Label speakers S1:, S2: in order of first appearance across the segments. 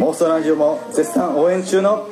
S1: 妄想ラジオも絶賛応援中の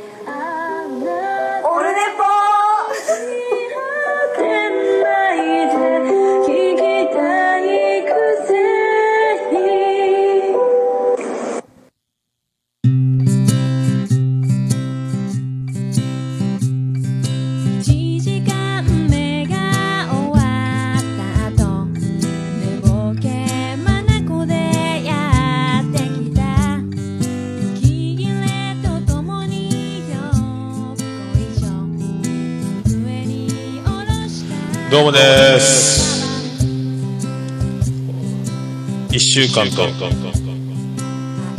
S2: 週間と1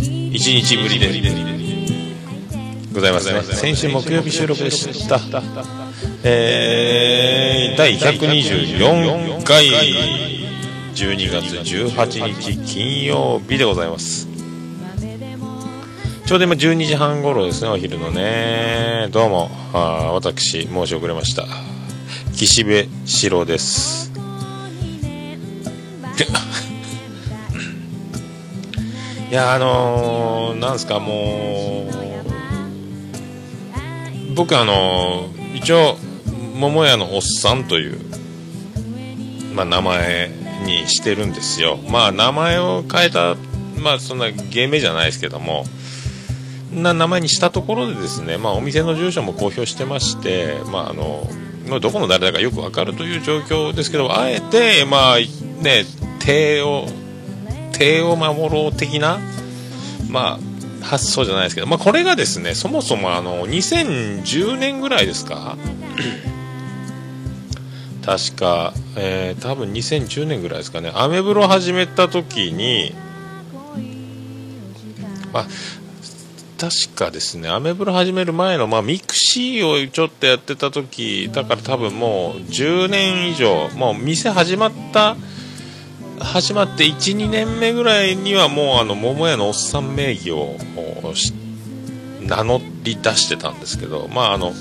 S2: 日ぶりでございますね。先週木曜日収録でした。えー、第124回12月18日金曜日でございます。ちょうど今12時半頃ですねお昼のね。どうもあー私申し遅れました。岸辺四郎ですいやあのー、なんですかもう僕あのー一応桃屋のおっさんという、まあ、名前にしてるんですよ。まあ名前を変えたまあそんな芸名じゃないですけどもな名前にしたところでですね、まあ、お店の住所も公表してまして、まあ、あのどこの誰だかよくわかるという状況ですけどあえてまあね手を手を守ろう的なまあ発想じゃないですけど、まあ、これがですねそもそもあの2010年ぐらいですか？確か、えー多分2010年ぐらいですかね。アメブロ始めた時にあ確かですねアメブロ始める前の、まあ、ミクシーをちょっとやってた時だから多分もう10年以上もう店始まった始まって12年目ぐらいにはもうあの桃屋のおっさん名義を名乗り出してたんですけどまああの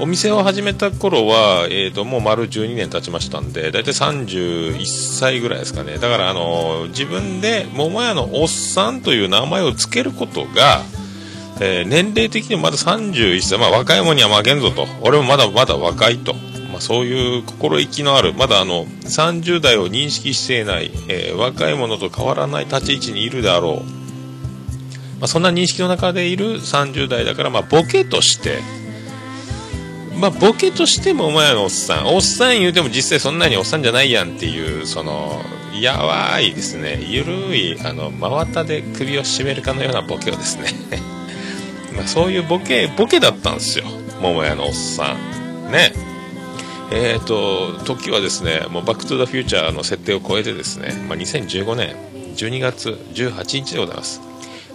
S2: お店を始めた頃は、えー、ともう丸12年経ちましたんで大体31歳ぐらいですかね。だからあの自分で桃屋のおっさんという名前を付けることが、えー年齢的にまだ31歳、まあ、若い者には負けんぞと。俺もまだまだ若いと、そういう心意気のあるまだあの30代を認識していない、えー若い者と変わらない立ち位置にいるであろう、まあ、そんな認識の中でいる30代だから、まあ、ボケとして。まあ、ボケとしてもお前のおっさん。おっさん言うても実際そんなにおっさんじゃないやんっていうそのやわいですね。ゆるいあの真綿で首を絞めるかのようなボケをですね。まそういうボケボケだったんですよ。桃屋のおっさん。ね。えーと時はですねもうバック・トゥ・ザ・フューチャーの設定を超えてですね、まあ、2015年12月18日でございます。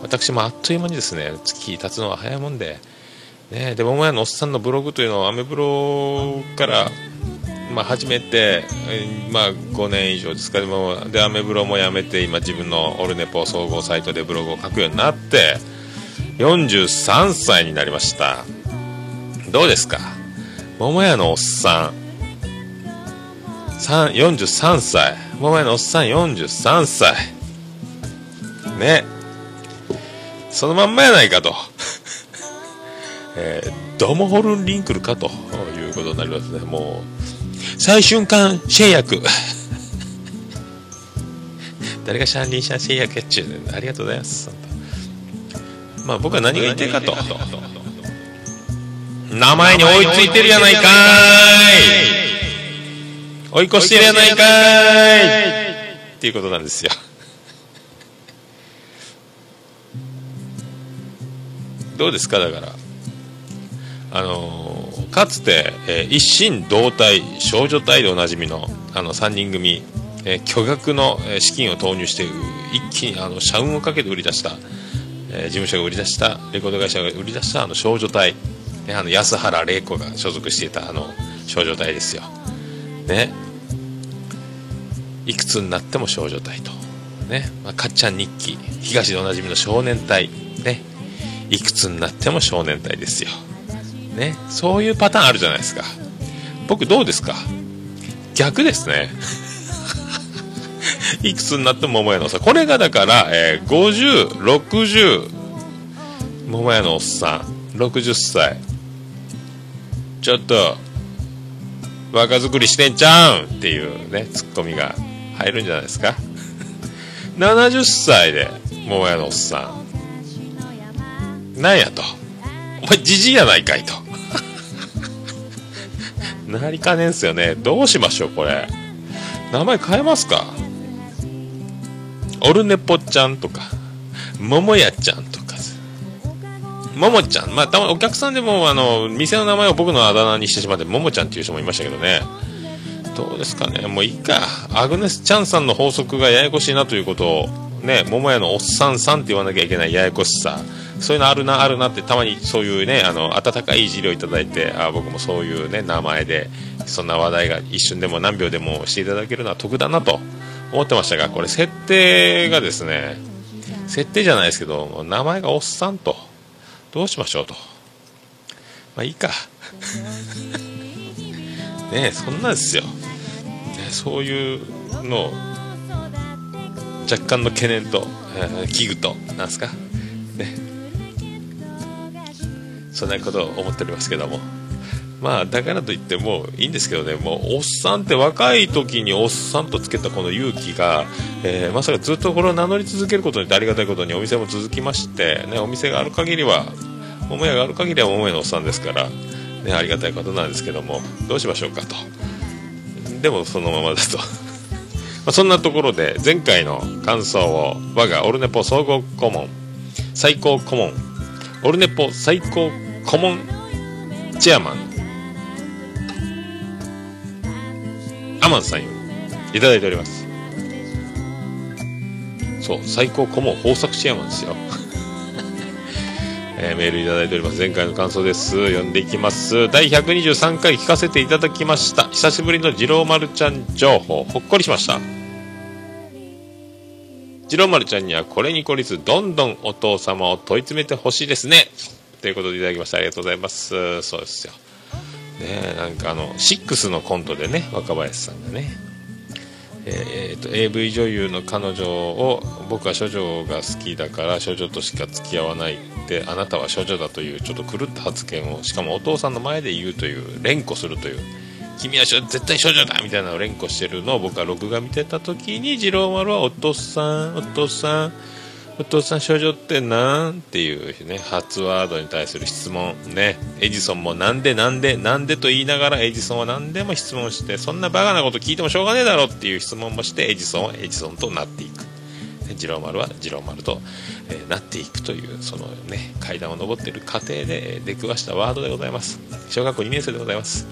S2: 私もあっという間にですね月経つのは早いもんでね、で桃屋のおっさんのブログというのをアメブロから、まあ、始めて、まあ、5年以上ですかでもでアメブロもやめて今自分のオルネポ総合サイトでブログを書くようになって43歳になりました。どうですか？桃屋のおっさん。43歳桃屋のおっさん43歳ねそのまんまやないかと えードモホルンリンクルかということになりますね。もう、最瞬間制約。誰がシャンリンシャン制約やっちゅうねんありがとうございます。まあ僕は何が言いたいかと。名前に追いついてるやないかーい追い越してるやないかいっていうことなんですよ。どうですかだから。あのーかつて、えー一心同体少女隊でおなじみのあの3人組、えー巨額の資金を投入して一気にあの社運をかけて売り出した、え事務所が売り出したレコード会社が売り出したあの少女隊、ね、あの安原玲子が所属していたあの少女隊ですよね。いくつになっても少女隊と。ね、まあ、かっちゃん日記。東でおなじみの少年隊。ね。いくつになっても少年隊ですよ。ね、そういうパターンあるじゃないですか。僕どうですか？逆ですね。いくつになっても桃屋のおっさん。これがだから、えー、5060桃屋のおっさん。60歳。ちょっと若作りしてんちゃうんっていうねツッコミが入るんじゃないですか。70歳で桃屋のおっさん。なんやと。お前じじいやないかいと。なりかねんすよね。どうしましょうこれ。名前変えますか。オルネポちゃんとか。桃屋ちゃん。ももちゃん。まあたまお客さんでもあの店の名前を僕のあだ名にしてしまってももちゃんっていう人もいましたけどね。どうですかね。もういいか。アグネス・チャンさんの法則がややこしいなということをね桃屋のおっさんさんって言わなきゃいけないややこしさ。そういうのあるなあるなってたまにそういうねあの温かいいじりをいただいてあ僕もそういうね名前でそんな話題が一瞬でも何秒でもしていただけるのは得だなと思ってましたがこれ設定がですね設定じゃないですけど名前がおっさんと。どうしましょうと。まあいいか。ねえそんなですよ、ね、そういうの若干の懸念と、えー危惧となんすか。ね。そんなことを思っておりますけども。まあだからといってもいいんですけどね。もうおっさんって若い時におっさんとつけたこの勇気が、えーまさかずっとこれを名乗り続けることによってありがたいことにお店も続きまして、ね、お店がある限りは桃屋がある限りは桃屋のおっさんですから、ね、ありがたいことなんですけどもどうしましょうかと。でもそのままだと。まそんなところで前回の感想を我がオルネポ総合顧問最高顧問オルネポ最高顧問チェアマンアマンさんよ。りいただいております。そう最高顧問豊作チェアマンですよ。えーメールいただいております。前回の感想です。読んでいきます。第123回聞かせていただきました。久しぶりの次郎丸ちゃん情報。ほっこりしました。次郎丸ちゃんにはこれに懲りずどんどんお父様を問い詰めてほしいですね。ということでいただきましたありがとうございます。そうですよ。ねなんかあの6のコントでね若林さんがねえーと AV 女優の彼女を僕は処女が好きだから処女としか付き合わないってあなたは処女だというちょっと狂った発言をしかもお父さんの前で言うという連呼するという君は絶対処女だみたいなのを連呼してるのを僕は録画見てた時に次郎丸はお父さんお父さんお父さん処女ってなんっていうね初ワードに対する質問ね。エジソンもなんでなんでなんでと言いながらエジソンは何でも質問してそんなバカなこと聞いてもしょうがねえだろっていう質問もしてエジソンはエジソンとなっていく。次郎丸は次郎丸と、えーなっていくというそのね階段を上っている過程で出くわしたワードでございます。小学校2年生でございます。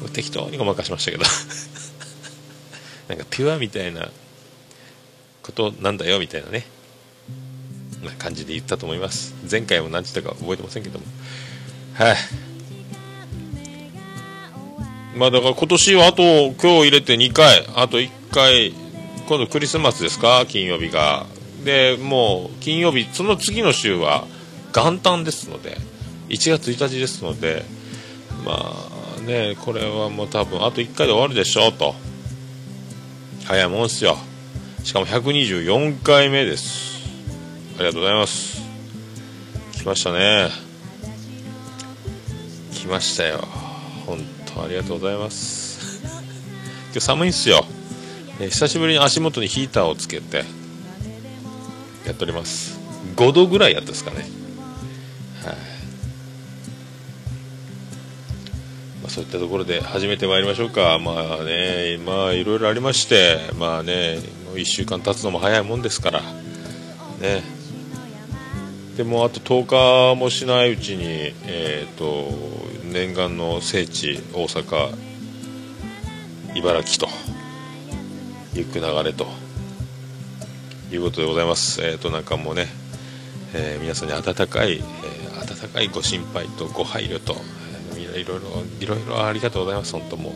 S2: 僕適当にごまかしましたけど。なんかピュアみたいなことなんだよみたいなね。な感じで言ったと思います。前回も何て言ったか覚えてませんけども。はい。まあだから今年はあと今日入れて2回あと1回今度クリスマスですか？金曜日が。でもう金曜日その次の週は元旦ですので。1月1日ですので。まあねこれはもう多分あと1回で終わるでしょうと。早いもんっすよ。しかも124回目です。ありがとうございます。来ましたね。来ましたよ。本当ありがとうございます。今日寒いんすよ、久しぶりに足元にヒーターをつけてやっております。5度ぐらいやったですかね。はい、まあ、そういったところで始めてまいりましょうか。まあねまあいろいろありましてまあねもう1週間経つのも早いもんですから。ね。でもあと10日もしないうちに、えー、と念願の聖地大阪茨城と行く流れということでございます。えっ、となんかもうね、えー皆さんに温かい、えー温かいご心配とご配慮と、えーみんないろいろいろいろありがとうございます。本当もう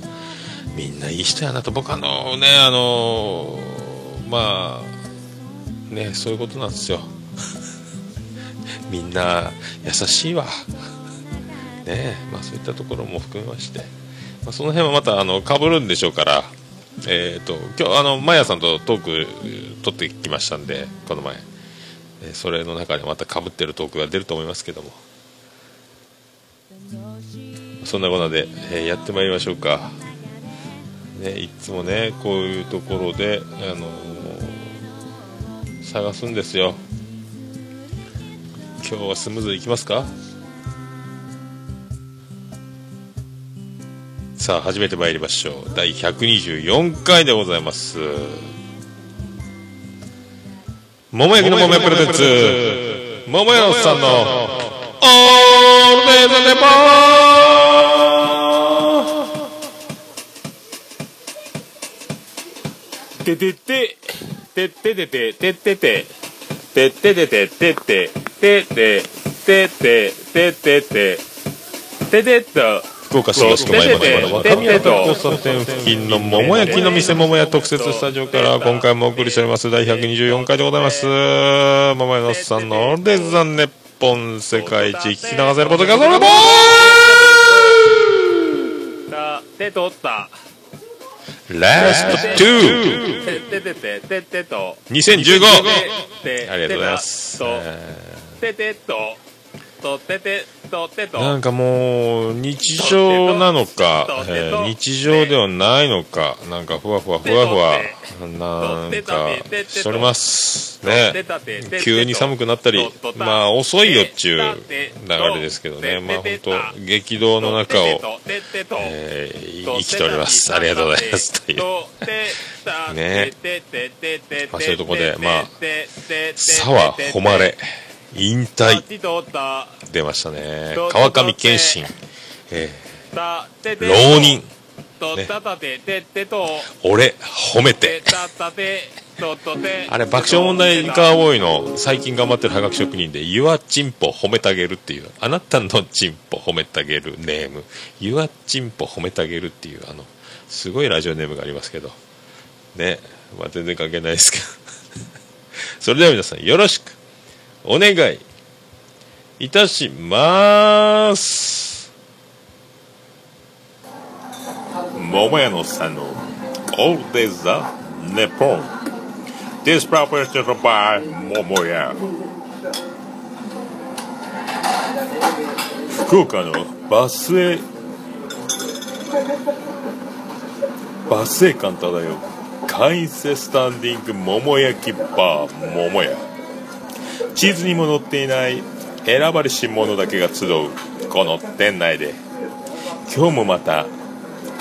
S2: みんないい人やなと。僕あのねあのまあねそういうことなんですよ。みんな優しいわ。ねまあそういったところも含めまして、まあその辺はまたあの被るんでしょうから、えー、と今日あのマヤさんとトーク取ってきましたんでこの前、えそれの中でまた被ってるトークが出ると思いますけども。そんなことで、えーやってまいりましょうか、ね、いつもねこういうところで、あの探すんですよ。今日はスムーズいきますか？さあ始めてまいりましょう。第124回でございます。桃焼きの桃屋プレゼンツ。桃屋のさんの。オールデイズデポ
S3: ててててててててててててててててててててててててててと
S2: 福岡市東区前原若宮と交差点付近の桃焼きの店桃屋特設スタジオから今回もお送りしております第124回でございます桃屋のおっさんのオールデザネッポン世界一聞き流せることがそれも
S3: たてとった Last two
S2: 2015ありがとうございます。
S3: と、と。
S2: なんかもう日常なのか、えー日常ではないのかなんかふわふわふわふわなんかしておりますね。急に寒くなったりまあ遅いよっちゅう流れですけどね。まあ本当激動の中を、えー生きております。ありがとうございます。という。ね。まあそういうとこでまあ沢誉れ引退。出ましたね。川上謙信、えー浪人。俺褒めて。あれ爆笑問題カーボーイの。最近頑張ってるはがき職人で「Your チンポ褒めてあげる」っていう。あなたのチンポ褒めてあげるネーム「Your チンポ褒めてあげる」っていうあのすごいラジオネームがありますけど。ね。まあ全然関係ないですけど。それでは皆さんよろしくお願い。いたします。桃屋のさんの「オールデイズ・ザ・ネポン」This proposition by 桃屋福岡のバスへバスへ館漂う会員制スタンディング桃焼きバー桃屋地図にも載っていない選ばれし者だけが集うこの店内で。今日もまた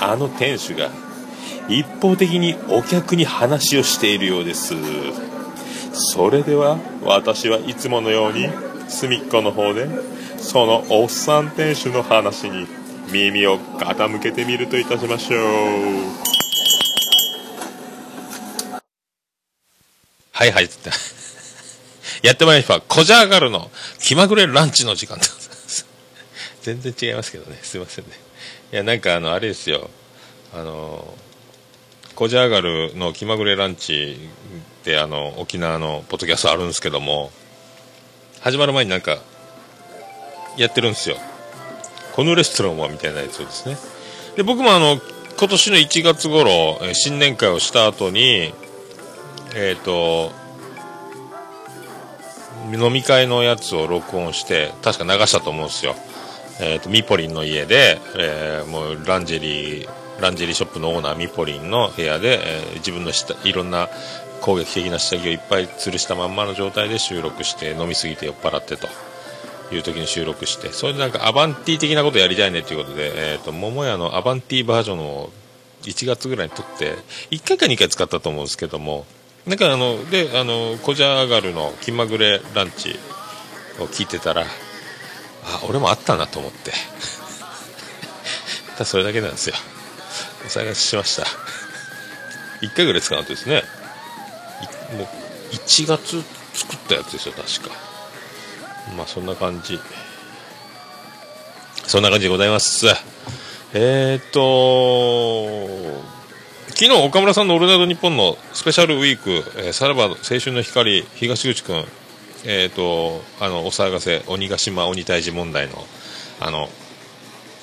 S2: あの店主が一方的にお客に話をしているようです。それでは私はいつものように隅っこの方でそのおっさん店主の話に耳を傾けてみるといたしましょう。はいはいっつって。やってまいりました。コジャーガルの。気まぐれランチの時間。でございます全然違いますけどね。すいませんね。いやなんかあのあれですよ。あのコジャーガルの気まぐれランチってあの沖縄のポッドキャストあるんですけども始まる前になんかやってるんですよ。このレストランはみたいなやつですね。で僕もあの今年の1月頃新年会をした後にえっ、と飲み会のやつを録音して確か流したと思うんですよ。えー、とミポリンの家で、えーもうランジェリーランジェリーショップのオーナーミポリンの部屋で、えー自分の下いろんな攻撃的な下着をいっぱい吊るしたまんまの状態で収録して飲みすぎて酔っ払ってという時に収録してそれでなんかアバンティ的なことやりたいねということで、えー、と桃屋のアバンティバージョンを1月ぐらいに撮って1回か2回使ったと思うんですけどもなんかあのであのコジャーガルの気まぐれランチを聞いてたらあ俺もあったなと思って。ただそれだけなんですよ。お探ししました。1回ぐらい使うとですねもう1月作ったやつですよ確か。まあそんな感じ。そんな感じでございます。えー、っと昨日岡村さんの「オールナイトニッポン」のスペシャルウィーク、えーさらば青春の光東口君えー、とあのお騒がせ鬼ヶ島鬼退治問題のあの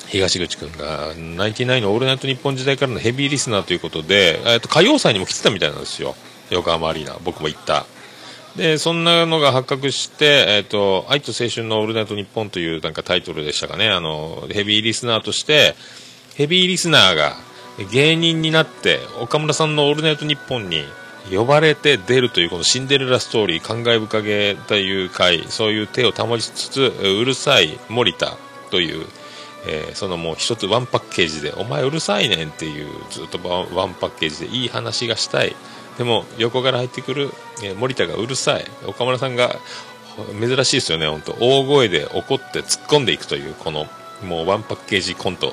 S2: 東口くんが、ナインティナインのオールナイトニッポン時代からのヘビーリスナーということで、えっと、歌謡祭にも来てたみたいなんですよ。横浜アリーナ。僕も行った。で、そんなのが発覚して、えっ、と、愛と青春のオールナイトニッポンというなんかタイトルでしたかね。あの、ヘビーリスナーとして、ヘビーリスナーが芸人になって、岡村さんのオールナイトニッポンに呼ばれて出るというこのシンデレラストーリー、感慨深げという回、そういう手を保ちつつ、うるさい森田という、えーそのもう一つワンパッケージで、お前うるさいねんっていうずっとワンパッケージでいい話がしたい。でも横から入ってくる、えー森田がうるさい。岡村さんが珍しいですよね、本当大声で怒って突っ込んでいくという、このもうワンパッケージコント。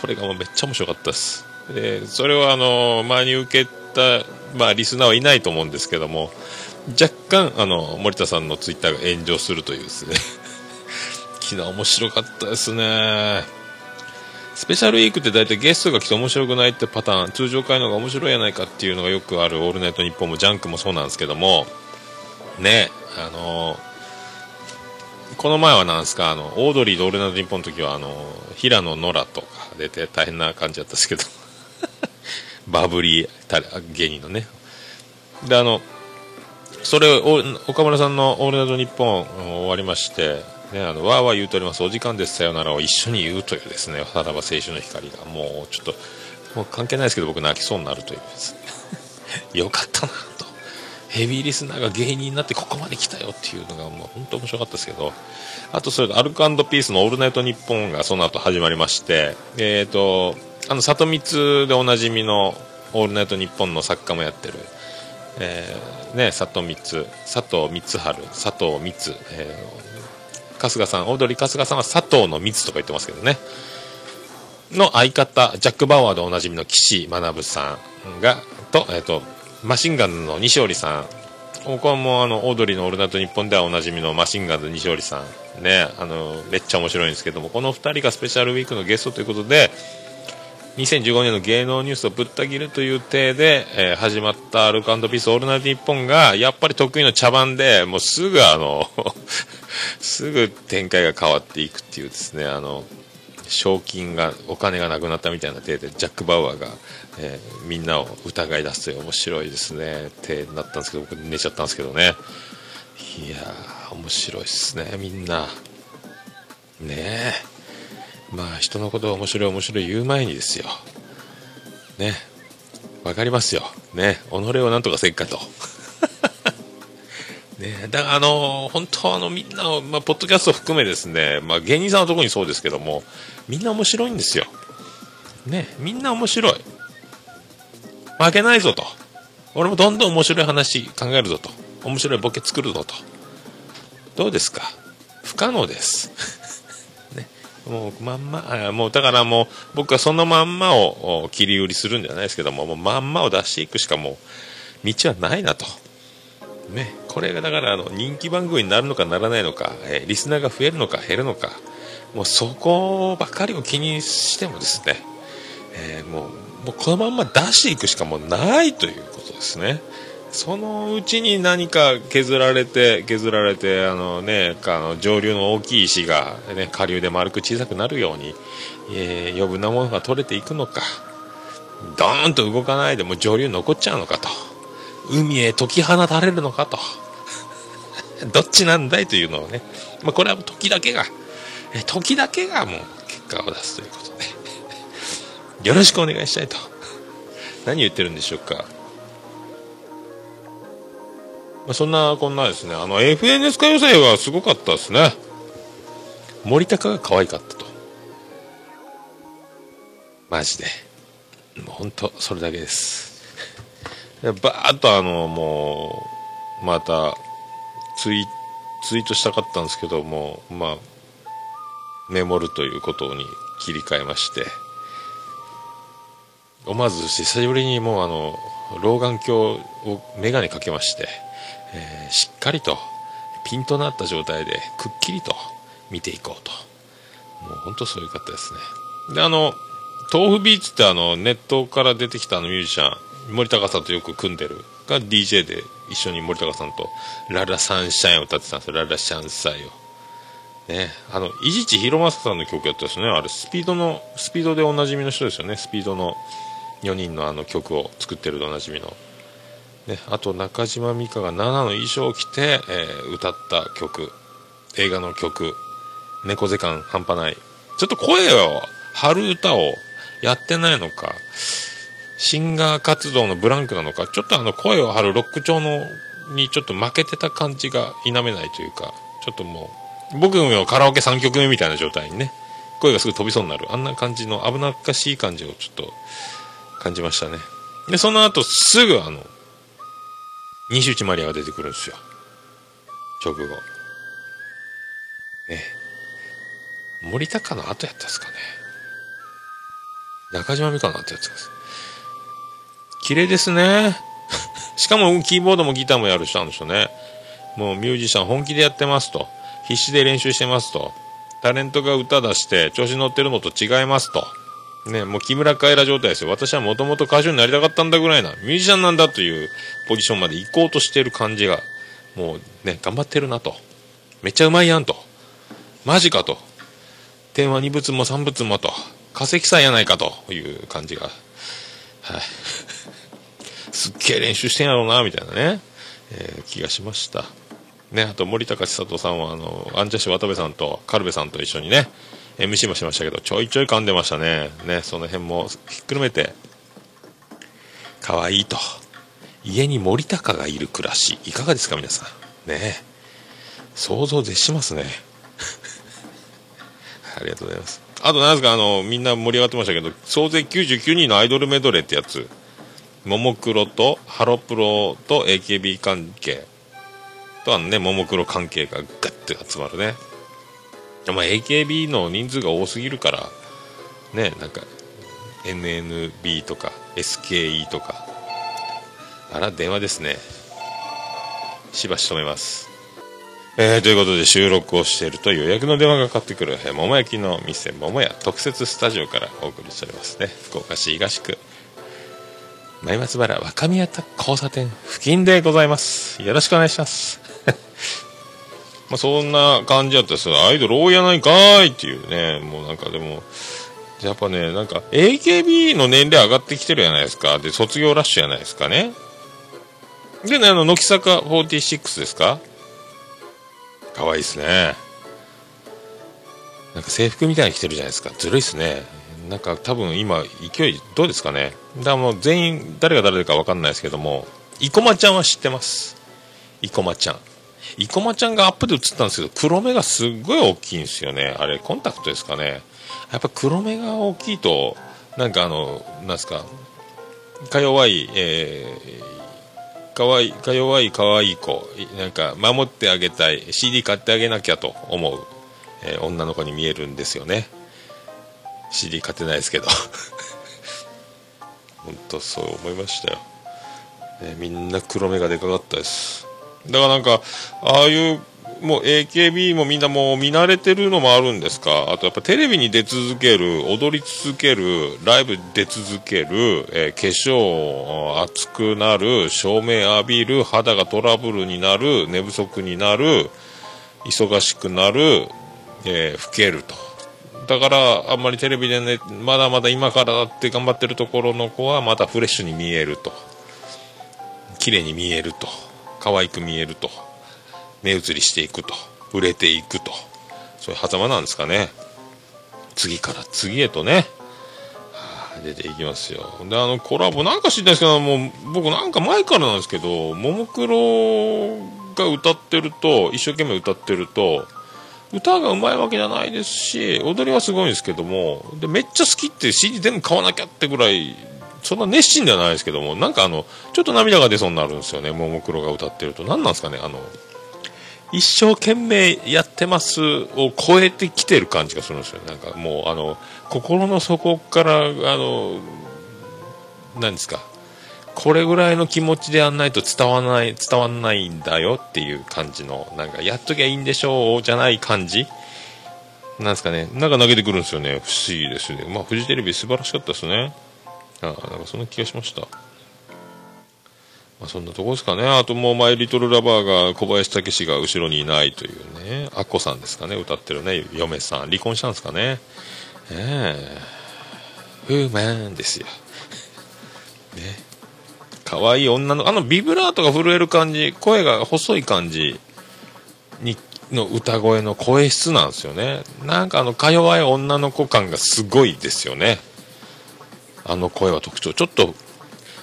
S2: これがもうめっちゃ面白かったです。で、それをあの、前に受けた、まあリスナーはいないと思うんですけども、若干あの、森田さんのツイッターが炎上するというですね。昨日面白かったですね。スペシャルウィークって大体ゲストが来て面白くないってパターン、通常回の方が面白いやないかっていうのがよくあるオールナイトニッポンもジャンクもそうなんですけども、ね、あのこの前はなんですか、あの、オードリーとオールナイトニッポンの時は、あの平野ノラとか出て大変な感じだったんですけど、バブリー芸人のね。で、あの、それを、岡村さんのオールナイトニッポン終わりまして、ね、あの、わーわー言うとおります、お時間です、さよならを一緒に言うというですね、さらば青春の光が、もうちょっと、もう関係ないですけど、僕泣きそうになるという。よかったなと。ヘビーリスナーが芸人になってここまで来たよっていうのがもう本当面白かったですけど、あとそれとアルコピースのオールナイトニッポンがその後始まりまして、えっ、と、あの、里光でおなじみのオールナイトニッポンの作家もやってる、えーね、佐藤光、佐藤光春、佐藤光、えー春日さん、オードリー春日さんは佐藤の光とか言ってますけどね。の相方、ジャック・バウアーでおなじみの岸学さんが、と、えっ、と、マシンガンズの西織さん。ここはもうあの、オードリーのオールナイトニッポンではおなじみのマシンガンズ西織さん。ね、あの、めっちゃ面白いんですけども、この二人がスペシャルウィークのゲストということで、2015年の芸能ニュースをぶった切るという体で、えー始まったアルコピースオールナイトニッポンが、やっぱり得意の茶番で、もうすぐあの、すぐ展開が変わっていくっていうですね、あの、賞金が、お金がなくなったみたいな体で、ジャック・バウアーが、えーみんなを疑い出すという面白いですね、体になったんですけど、僕寝ちゃったんですけどね。いやー、面白いですね、みんな。ねえ。まあ、人のことが面白い面白い言う前にですよ。ね。わかりますよ。ね。己をなんとかせっかと。ね、だからあの本当あのみんな、まあ、ポッドキャスト含めですね、まあ、芸人さんのところにそうですけども、みんな面白いんですよ。ね、みんな面白い。負けないぞと。俺もどんどん面白い話考えるぞと。面白いボケ作るぞと。どうですか？不可能です。もうまんま、もうだからもう僕はそのまんまを切り売りするんじゃないですけども、もうまんまを出していくしかもう道はないなと。ね、これがだからあの人気番組になるのかならないのか、えーリスナーが増えるのか減るのか、もうそこばかりを気にしてもですね、えーもうもうこのまんま出していくしかもうないということですね。そのうちに何か削られて、削られて、あのね、あの上流の大きい石が、ね、下流で丸く小さくなるように、えー余分なものが取れていくのか、ドーンと動かないでも上流残っちゃうのかと。海へ解き放たれるのかと。どっちなんだいというのをね。まあ、これは時だけが、時だけがもう結果を出すということで。よろしくお願いしたいと。何言ってるんでしょうか。まあ、そんなこんなですね、あの、FNS 歌謡祭はすごかったですね。森高が可愛かったと。マジで。もう本当それだけです。でバーッとあの、もう、また、ツイ、ツイートしたかったんですけども、まあ、メモるということに切り替えまして、思わず久しぶりにもうあの、老眼鏡を眼鏡かけまして、えーしっかりとピンとなった状態でくっきりと見ていこうと。もう本当そういう方ですね。で、あの、豆腐ビーツってあの、ネットから出てきたあのミュージシャン、森高さんとよく組んでる、が DJ で一緒に森高さんとララサンシャインを歌ってたんですよ。ララシャンサイを。ね、あの、伊地知弘正さんの曲やったですね。あれ、スピードの、スピードでおなじみの人ですよね。スピードの4人のあの曲を作ってるでおなじみの。ね、あと中島美嘉が7の衣装を着て、えー歌った曲、映画の曲、猫背感半端ない。ちょっと声を張る歌をやってないのか、シンガー活動のブランクなのか、ちょっとあの声を張るロック調のにちょっと負けてた感じが否めないというか、ちょっともう、僕のカラオケ3曲目みたいな状態にね、声がすぐ飛びそうになる、あんな感じの危なっかしい感じをちょっと感じましたね。で、その後すぐあの、西内まりやが出てくるんですよ。直後。ね。森高の後やったですかね。中島美嘉の後やったです。綺麗ですね。しかもキーボードもギターもやる人なんですよね。もうミュージシャン本気でやってますと。必死で練習してますと。タレントが歌出して調子乗ってるのと違いますと。ね、もう木村カエラ状態ですよ。私はもともと歌手になりたかったんだぐらいな、ミュージシャンなんだというポジションまで行こうとしてる感じが、もうね、頑張ってるなと。めっちゃうまいやんと。マジかと。点は2物も3物もと。化石さんやないかという感じが。はい。すっげえ練習してんやろうな、みたいなね、えー気がしました。ね、あと森高千里さんは、あの、アンジャッシュ渡部さんとカルベさんと一緒にね、MC もしましたけど、ちょいちょい噛んでましたね。ね、その辺もひっくるめて、可愛いと。家に森高がいる暮らし、いかがですか、皆さん。ね想像絶しますね。ありがとうございます。あと、なんですか、あの、みんな盛り上がってましたけど、総勢99人のアイドルメドレーってやつ、ももクロとハロプロと AKB 関係とあのね、ももクロ関係がガッて集まるね。まあ、AKB の人数が多すぎるから、ね、なんか、NNB とか SKE とか、あら、電話ですね。しばし止めます。えー、ということで収録をしていると予約の電話がかかってくる、えー桃焼きの店桃屋特設スタジオからお送りしておりますね。福岡市東区前松原若宮田交差点付近でございます。よろしくお願いします。まあそんな感じだったです。アイドル多いやないかーいっていうね。もうなんかでも、やっぱね、なんか AKB の年齢上がってきてるじゃないですか。で、卒業ラッシュじゃないですかね。でね、あの、乃木坂46ですか可愛いですね。なんか制服みたいに着てるじゃないですか。ずるいっすね。なんか多分今、勢いどうですかね。だからもう全員、誰が誰かわかんないですけども、生駒ちゃんは知ってます。生駒ちゃん。生駒ちゃんがアップで映ったんですけど、黒目がすっごい大きいんですよね。あれ、コンタクトですかね。やっぱ黒目が大きいと、なんかあの、なんですか、か弱い、えー、かわい、か弱い可愛い子、なんか守ってあげたい、CD 買ってあげなきゃと思う、えー女の子に見えるんですよね。CD 買ってないですけど。本当そう思いましたよ。ねみんな黒目がでかかったです。だからなんか、ああいう、もう AKB もみんなもう見慣れてるのもあるんですか？あとやっぱテレビに出続ける、踊り続ける、ライブ出続ける、えー化粧熱くなる、照明浴びる、肌がトラブルになる、寝不足になる、忙しくなる、えー老けると。だから、あんまりテレビでね、まだまだ今からだって頑張ってるところの子はまたフレッシュに見えると。綺麗に見えると。可愛く見えると。目移りしていくと。売れていくと。そういう狭間なんですかね。次から次へとね。出ていきますよ。で、あの、コラボなんか知んないですけど、もう、僕なんか前からなんですけど、ももクロが歌ってると、一生懸命歌ってると、歌がうまいわけじゃないですし、踊りはすごいんですけども、で、めっちゃ好きって CD 全部買わなきゃってぐらい、そんな熱心ではないですけども、なんかあの、ちょっと涙が出そうになるんですよね、ももクロが歌ってると。何なんですかね、あの、一生懸命やってますを超えてきてる感じがするんですよ。なんかもう、あの、心の底から、あの、何ですか、これぐらいの気持ちでやんないと伝わらない、伝わんないんだよっていう感じの、なんか、やっときゃいいんでしょうじゃない感じなんですかね。なんか投げてくるんですよね。不思議ですね。まあ、フジテレビ素晴らしかったですね。ああ、なんかそんな気がしました。まあ、そんなとこですかね。あともう、マイ・リトル・ラバーが小林武史が後ろにいないというね、アッコさんですかね、歌ってるね、嫁さん。離婚したんですかね。ええフーマンですよ。ね。可愛い女の、あのビブラートが震える感じ、声が細い感じに、の歌声の声質なんですよね。なんかあの、か弱い女の子感がすごいですよね。あの声は特徴。ちょっと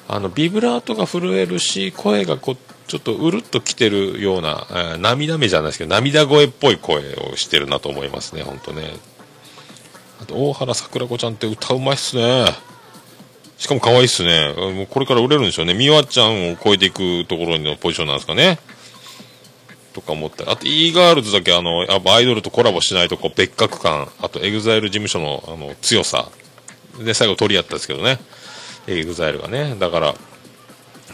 S2: あのビブラートが震えるし声がこうちょっとうるっときてるような、えー涙目じゃないですけど涙声っぽい声をしてるなと思いますね本当ね。あと大原桜子ちゃんって歌うまいっすね。しかも可愛いっすね。もうこれから売れるんでしょうね。美和ちゃんを超えていくところのポジションなんですかね。とか思ったり。あと e ガールズだけあのやっぱアイドルとコラボしないとこう別格感。あと EXILE 事務所のあの強さ。で最後取り合ったんですけどねエグザイルがね。だから、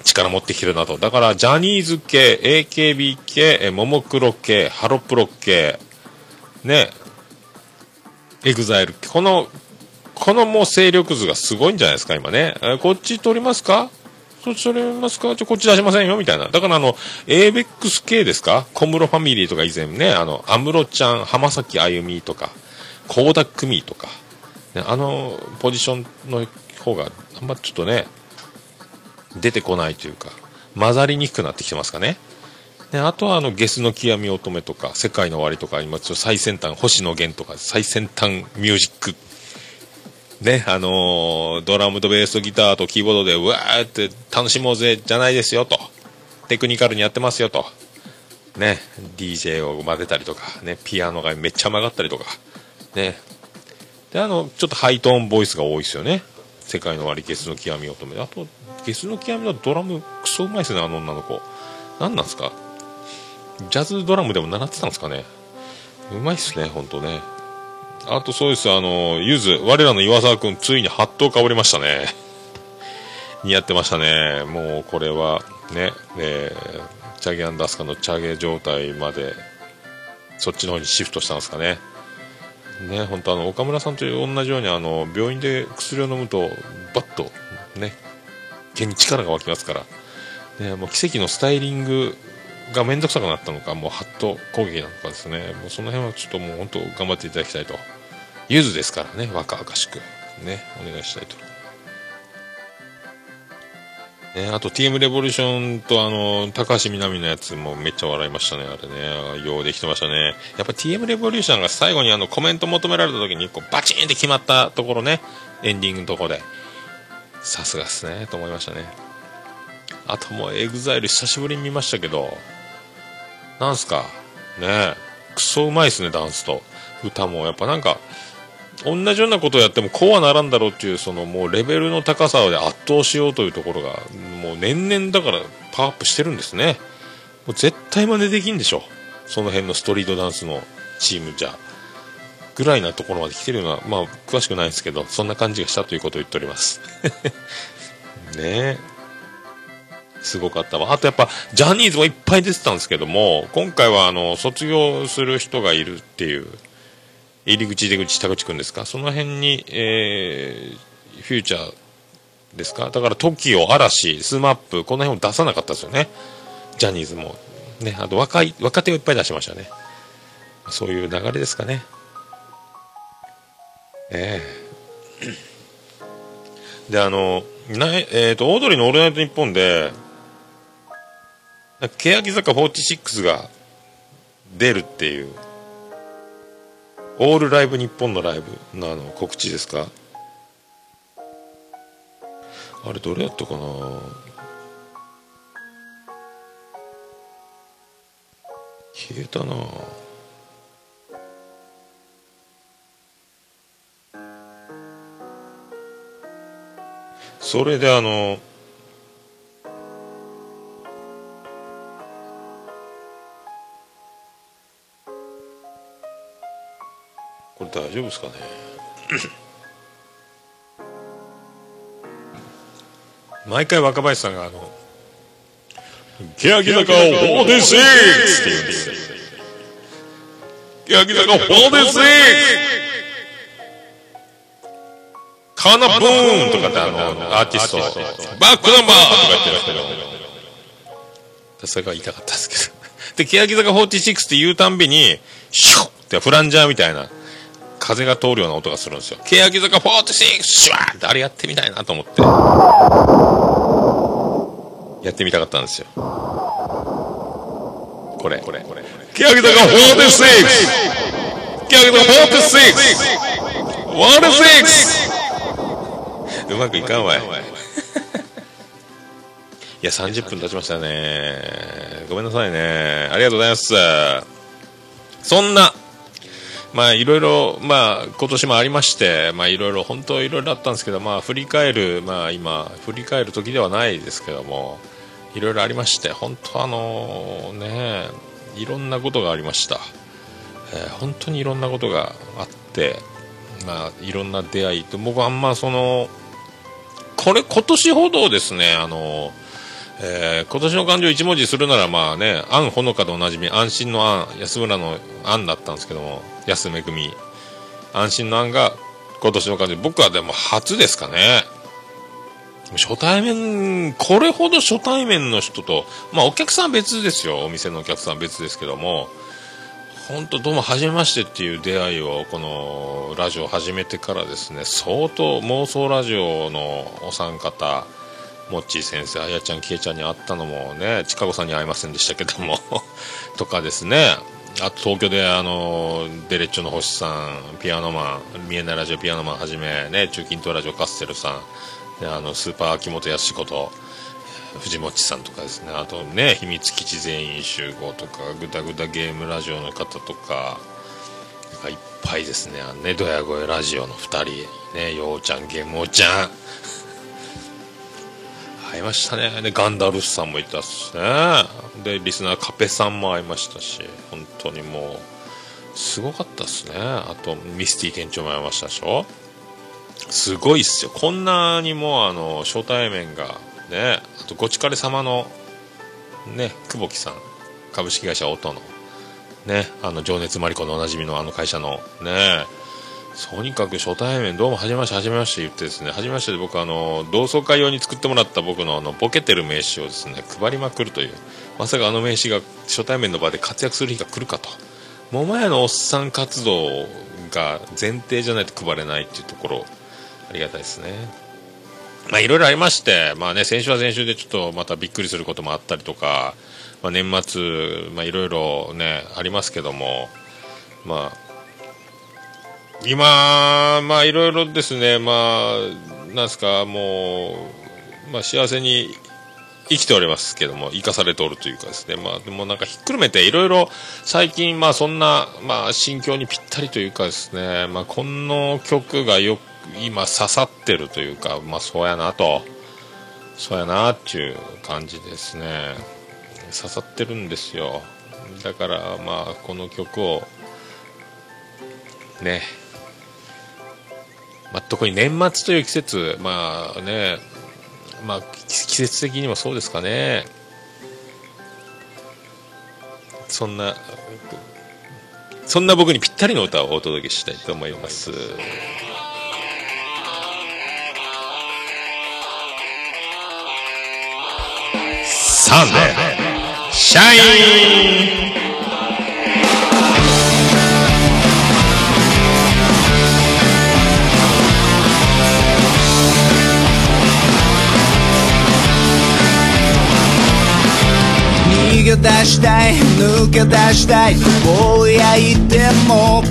S2: 力持ってきてるなと。だから、ジャニーズ系、AKB 系、えももクロ系、ハロプロ系、ね、エグザイル。この、このもう勢力図がすごいんじゃないですか、今ね。えこっち取りますか？そっち取りますか？ちょ、こっち出しませんよ、みたいな。だからあの、ABEX 系ですか？小室ファミリーとか以前ね、あの、安室ちゃん、浜崎あゆみとか、倖田來未とか、ね、あの、ポジションの方があんまちょっとね出てこないというか混ざりにくくなってきてますかね。であとはあのゲスの極み乙女とか世界の終わりとか今ちょっと最先端星野源とか最先端ミュージック。ねあのードラムとベースとギターとキーボードでうわーって楽しもうぜじゃないですよと。テクニカルにやってますよと。ね DJ を混ぜたりとかねピアノがめっちゃ曲がったりとか。ねであのちょっとハイトーンボイスが多いですよね。世界の終わりゲスの極み乙女あとゲスの極みのドラムクソうまいですねあの女の子。何なんですか？ジャズドラムでも習ってたんですかね？うまいっすねほんとね。あとそうですあのゆず我らの岩沢君ついにハットをかぶりましたね。似合ってましたね。もうこれはねえーチャゲアンダスカのチャゲ状態までそっちの方にシフトしたんですかね。ね、本当あの岡村さんと同じようにあの病院で薬を飲むとバッとね毛に力が湧きますから、ね、もう奇跡のスタイリングが面倒くさくなったのかもうハット攻撃なのかですね。もうその辺はちょっともう本当頑張っていただきたいと。ゆずですからね若々しく。ねお願いしたいと。ね、あと TM レボリューションとあの高橋みなみのやつもめっちゃ笑いましたねあれね。ようできてましたね。やっぱ TM レボリューションが最後にあのコメント求められた時にこうバチンって決まったところね。エンディングのとこで。さすがっすねと思いましたね。あともう EXILE 久しぶりに見ましたけど。なんすか。ねクソうまいっすねダンスと。歌も。やっぱなんか同じようなことをやってもこうはならんだろうっていうそのもうレベルの高さで圧倒しようというところが年々だからパワーアップしてるんですね。もう絶対真似できんでしょ。その辺のストリートダンスのチームじゃぐらいなところまで来てるのはまあ詳しくないんですけどそんな感じがしたということを言っております。ね。えすごかったわ。あとやっぱジャニーズもいっぱい出てたんですけども今回はあの卒業する人がいるっていう入り口出口田口くんですか？その辺に、えー、フューチャーですか？だから TOKIO 嵐 SMAP この辺を出さなかったですよね。ジャニーズも。ねあと若い若手をいっぱい出しましたね。そういう流れですかね。ええ。であのなえー、とオードリーの「オールナイトニッポン」で欅坂46が出るっていうオールライブ日本のライブのあの告知ですか？あれどれやったかな？消えたな。それであのこれ大丈夫ですかね？毎回若林さんがあの「欅坂46」って言うんですよ。欅坂46カーナブーンとかってあのアーティスト。バックナンバーとか言ってるんですけど。それが言いたかったですけど。で欅坂46って言うたんびにシュッってフランジャーみたいな風が通るような音がするんですよ。欅坂46シュワーってあれやってみたいなと思って。やってみたかったんですよ。これ。これこれ欅坂46欅坂46 46うまくいかんわい。いや30分経ちましたね。ごめんなさいね。ありがとうございます。そんなまあいろいろまあ今年もありましてまあいろいろ本当いろいろあったんですけどまあ振り返るまあ今振り返る時ではないですけどもいろいろありまして本当あのねいろんなことがありました、えー本当にいろんなことがあってまあいろんな出会いと僕はあんまそのこれ今年ほどですねあのえー今年の漢字を一文字するならまあね安ほのかでおなじみ安心の安安村の安だったんですけども安めぐみ。安心の安が今年の漢字。僕はでも初ですかね。初対面これほど初対面の人とまあお客さん別ですよ。お店のお客さん別ですけども。本当どうも初めましてっていう出会いをこのラジオを始めてからですね相当妄想ラジオのお三方モッチー先生あやちゃんきえちゃんに会ったのもねちかごさんに会いませんでしたけども とかですね。あと東京であのデレッチョの星さんピアノマン見えないラジオピアノマンはじめね中近東ラジオカステルさんであのスーパー秋元康こと藤本さんとかですね。あとね秘密基地全員集合とかグダグダゲームラジオの方とかなんかいっぱいですね。あのねドヤ声ラジオの2人ねようちゃんゲームおちゃん。会いましたね。でガンダルスさんもいたしね。でリスナーカペさんも会いましたし本当にもうすごかったですね。あとミスティ店長も会いましたでしょ。すごいっすよ。こんなにもあの初対面がねあとごちかれ様のね久保木さん。株式会社音の。ねあの情熱マリコのおなじみのあの会社のねとにかく初対面どうもはじめましてはじめまして言ってですねはじめましてで僕あの同窓会用に作ってもらった僕のあのボケてる名刺をですね配りまくるというまさかあの名刺が初対面の場で活躍する日が来るかと。桃屋のおっさん活動が前提じゃないと配れないっていうところありがたいですね。まあいろいろありましてまあね先週は先週でちょっとまたびっくりすることもあったりとか、まあ、年末まあいろいろねありますけどもまあ今、まあいろいろですね、まあ、なんすか、もう、まあ幸せに生きておりますけども、生かされておるというかですね、まあでもなんかひっくるめていろいろ最近、まあそんな、まあ心境にぴったりというかですね、まあこの曲がよく今刺さってるというか、まあそうやなと、そうやなっていう感じですね。刺さってるんですよ。だからまあこの曲を、ね、まあ、特に年末という季節、まあね、まあ、季節的にもそうですかね。そんな、そんな僕にぴったりの歌をお届けしたいと思います。サンデー、シャイン
S4: げ出したい抜け出したいぼやいても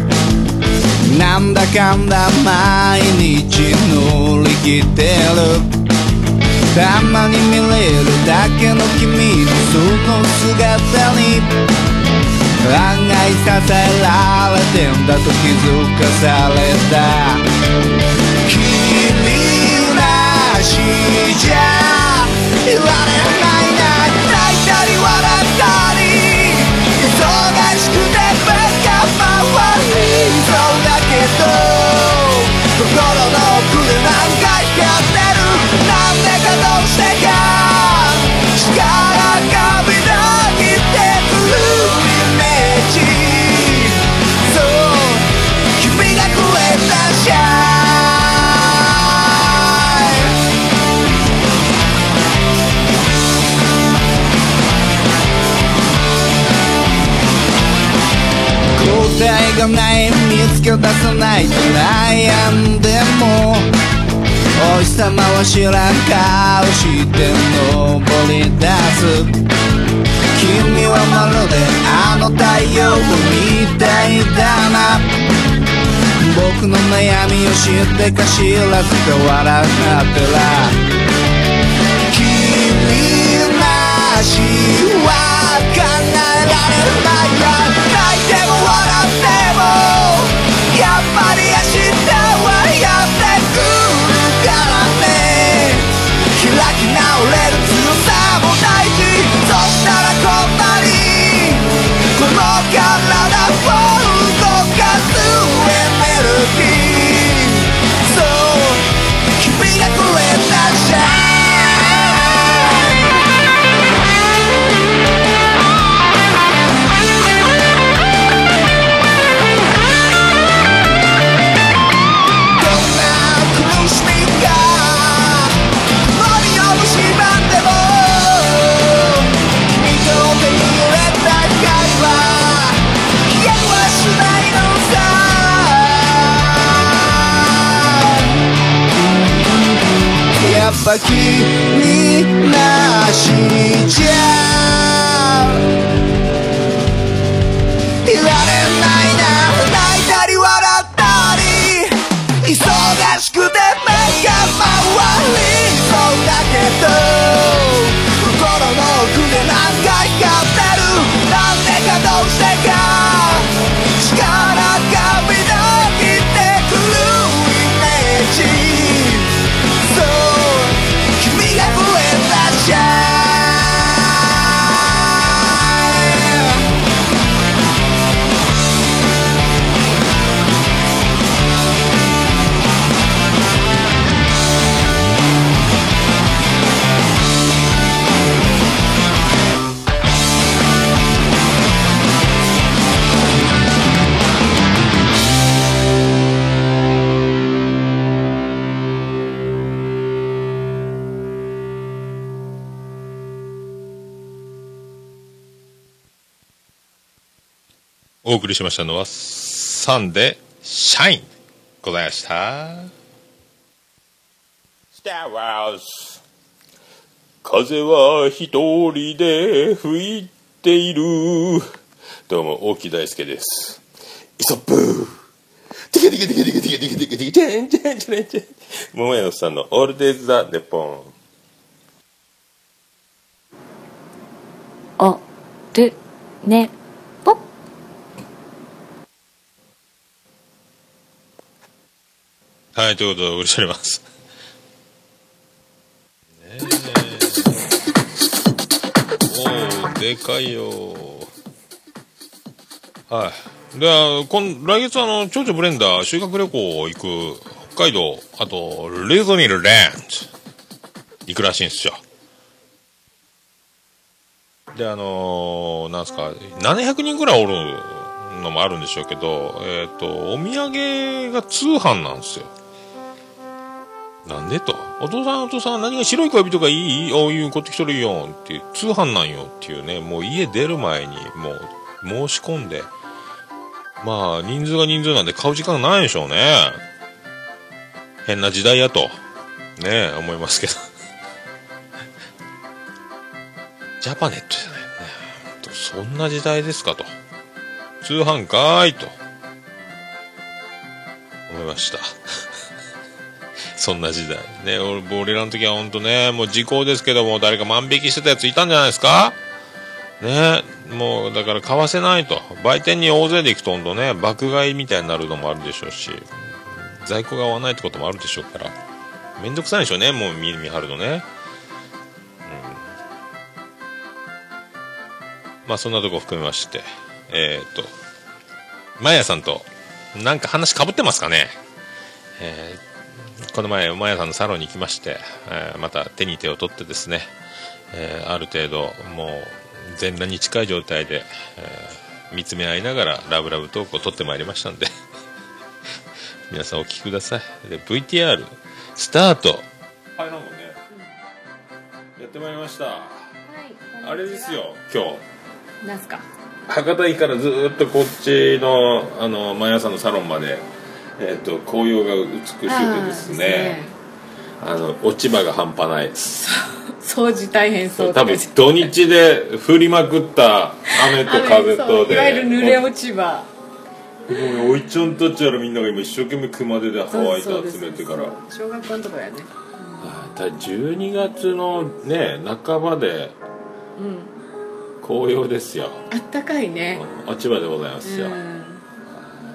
S4: なんだかんだ毎日乗り切ってる。たまに見れるだけの君のその姿に案外支えられてんだと気づかされた。君らしいじゃいられない心の奥で何か光ってる。なんでかどうしてか。がない見つけ出せないと悩んでもお日様は知らん顔して登り出す。君はまるであの太陽みたいだな。僕の悩みを知ってか知らずか笑ってら。しは考えられない。や泣いても笑ってもやっぱり明日はやってくるからね。開き直れるさやっぱ君なしじゃいられないな泣いたり笑ったり。忙しくて目が回り。そうだけど。
S2: お送りしましたのは、サンで、シャイン。ございました。
S3: スター・ワーズ風は一人で吹いている。どうも大木大輔です。イソップ。テケテケテケテケテケテケテケテケテンチェンチェンチェン桃屋のさんのオールデイズ・ザ・ネポン
S5: おるね
S2: はい、ということでお送りしております。ねえ。おー、でかいよはい。では、今、来月あの、蝶々ブレンダー修学旅行行く、北海道、あと、レズニーランド、行くらしいんですよ。で、あのーなんすか、700人ぐらいおるのもあるんでしょうけど、えっ、と、お土産が通販なんですよ。なんでと。お父さんお父さん何が白い恋人がいい？ああいう買ってきとるよっていう、通販なんよっていうね、もう家出る前にもう申し込んで、まあ人数が人数なんで買う時間ないでしょうね。変な時代やと、ねえ思いますけど。ジャパネットじゃないよね。そんな時代ですかと。通販かーいと。思いました。そんな時代。ね、俺俺らの時は本当ね、もう時効ですけども、誰か万引きしてたやついたんじゃないですか？ね、もうだから買わせないと。売店に大勢で行くと本当ね、爆買いみたいになるのもあるでしょうし、在庫が合わないってこともあるでしょうから、めんどくさいでしょうね、もう見見張るのね。まあそんなとこ含めまして、えーっと、マヤさんと、なんか話かぶってますかね？えーこの前、マヤさんのサロンに行きまして、えーまた手に手を取ってですね、えーある程度、もう、全裸に近い状態で、えー見つめ合いながらラブラブトークを取ってまいりましたんで、皆さんお聞きください。で、VTR、スタート。はい、なんかね、やってまいりました。あれですよ、今日。
S5: なんすか？
S2: 博多駅からずーっとこっちのあの毎朝のサロンまで、えー、と紅葉が美しくてですね。あの落ち葉が半端ない。です
S6: 掃除大変そう
S2: 多分土日で降りまくった雨と風とで。
S6: いわゆる濡れ落ち葉。
S2: もうおいちゃんたちやらみんなが今一生懸命熊手で乾いて集めてから。はい
S6: 小学校のとこやね。
S2: ただ12月のね半ばで紅葉ですよ。
S6: あったかいね。
S2: 落ち葉でございますよ、
S6: うん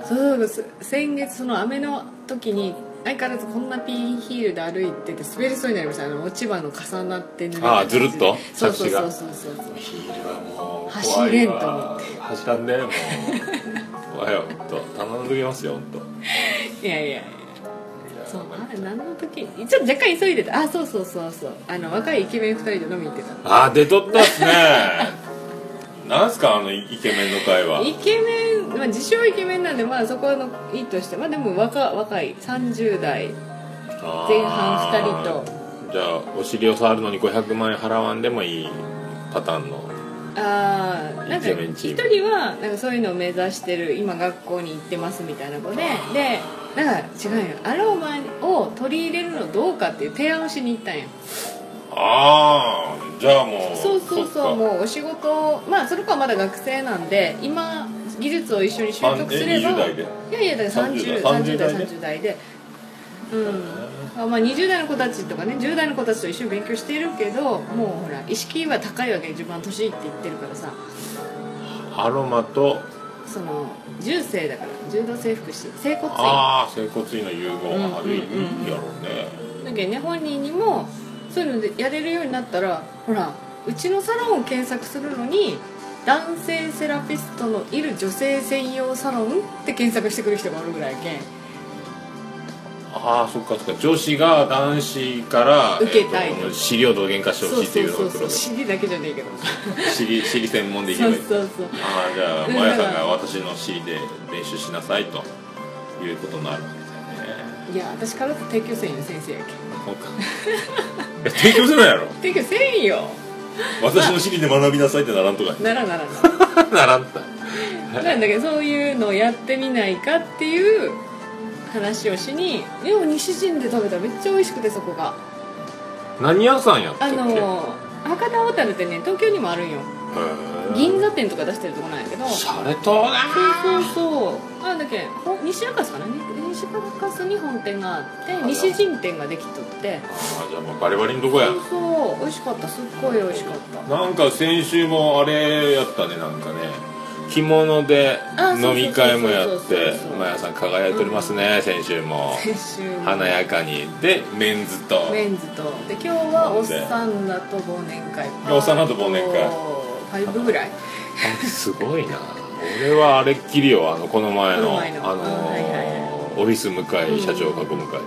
S6: そうそう先月その雨の時に相変わらずこんなピンヒールで歩いてて滑りそうになりました。あの落ち葉の重なって濡
S2: あーずるっと？
S6: そうそうそうそう。そう
S2: ヒールはもう
S6: 走れんと思
S2: 怖いわ。走らんねもう。怖いよ本当頼んできますよ本当
S6: いやいやいや。そうあれ何の時？にちょっと若干急いでた。あそうそうそうそうあの若いイケメン2人で飲みに行ってた。
S2: あー出とったっすねなんすかあのイケメンの会話。
S6: イケメン、まあ、自称イケメンなんでまあそこのいいとしてまあでも若若い。30代。前半2人と。
S2: じゃあお尻を触るのに500万円払わんでもいいパターンの
S6: ああなんか一人はなんかそういうのを目指してる今学校に行ってますみたいな子ででなんか違うよ。アロマを取り入れるのどうかっていう提案をしに行ったんよ
S2: ああじゃあもう
S6: そうそうそうもうお仕事まあその子はまだ学生なんで今技術を一緒に習得すれば
S2: あえ20代で？
S6: いやいやだから30
S2: 30
S6: 30代
S2: 代で
S6: ？30代で。うん。あまあ20代の子たちとかね10代の子たちと一緒に勉強してるけどもうほら意識は高いわけ自分は年いって言ってるからさ。
S2: アロマと？
S6: その重生だから柔道整復師整骨院。
S2: ああ整骨院の融合があるいい
S6: うんうんうん
S2: やろうね
S6: だけどね本人にもそういうのでやれるようになったらほらうちのサロンを検索するのに男性セラピストのいる女性専用サロンって検索してくる人がおるぐらいやけん。
S2: ああそっかそっか。女子が男子から
S6: 受けたい。
S2: えーと尻をどげんかしてほしいっていうのが来るわけ
S6: 尻だけじゃねえけど。
S2: 尻尻 専門でいけ
S6: そう
S2: ばいい。
S6: そうそう
S2: ああじゃあ
S6: うん
S2: マヤさんが私の尻で練習しなさいということになる
S6: いや私からと提供せんよ先生やけん。
S2: そうか。いや提供せないやろ。
S6: 提供せんよ。
S2: 私の尻で学びなさいってならんとか。
S6: ならならな
S2: ならんた
S6: なんだけどそういうのをやってみないかっていう話をしにでも西陣で食べたらめっちゃ美味しくてそこが。
S2: 何屋さんやったっ
S6: あ
S2: け
S6: の博多小樽ってね東京にもあるんよ銀座店とか出してるとこなんやけど。そう
S2: しゃれとね
S6: そうそう。なんだっけ？ほ西中洲かな？に西中洲に本店があって西陣店ができとって。
S2: ああじゃあもうバリバリのとこや。
S6: そうそう。美味しかった。すっごい美味しかった。
S2: なんか先週もあれやったねなんかね。着物で飲み会もやっ
S6: そうそう
S2: て
S6: そう。
S2: マヤさん輝いておりますね、先週も。
S6: 先週も。
S2: 華やかに。でメンズと。
S6: メンズと。で今日はおっさんらと忘年会。
S2: おっさんらと忘年会
S6: 5ぐらい。
S2: あすごいな。俺はあれっきりよ。あのこの前のあのオフィス向かい社長囲む会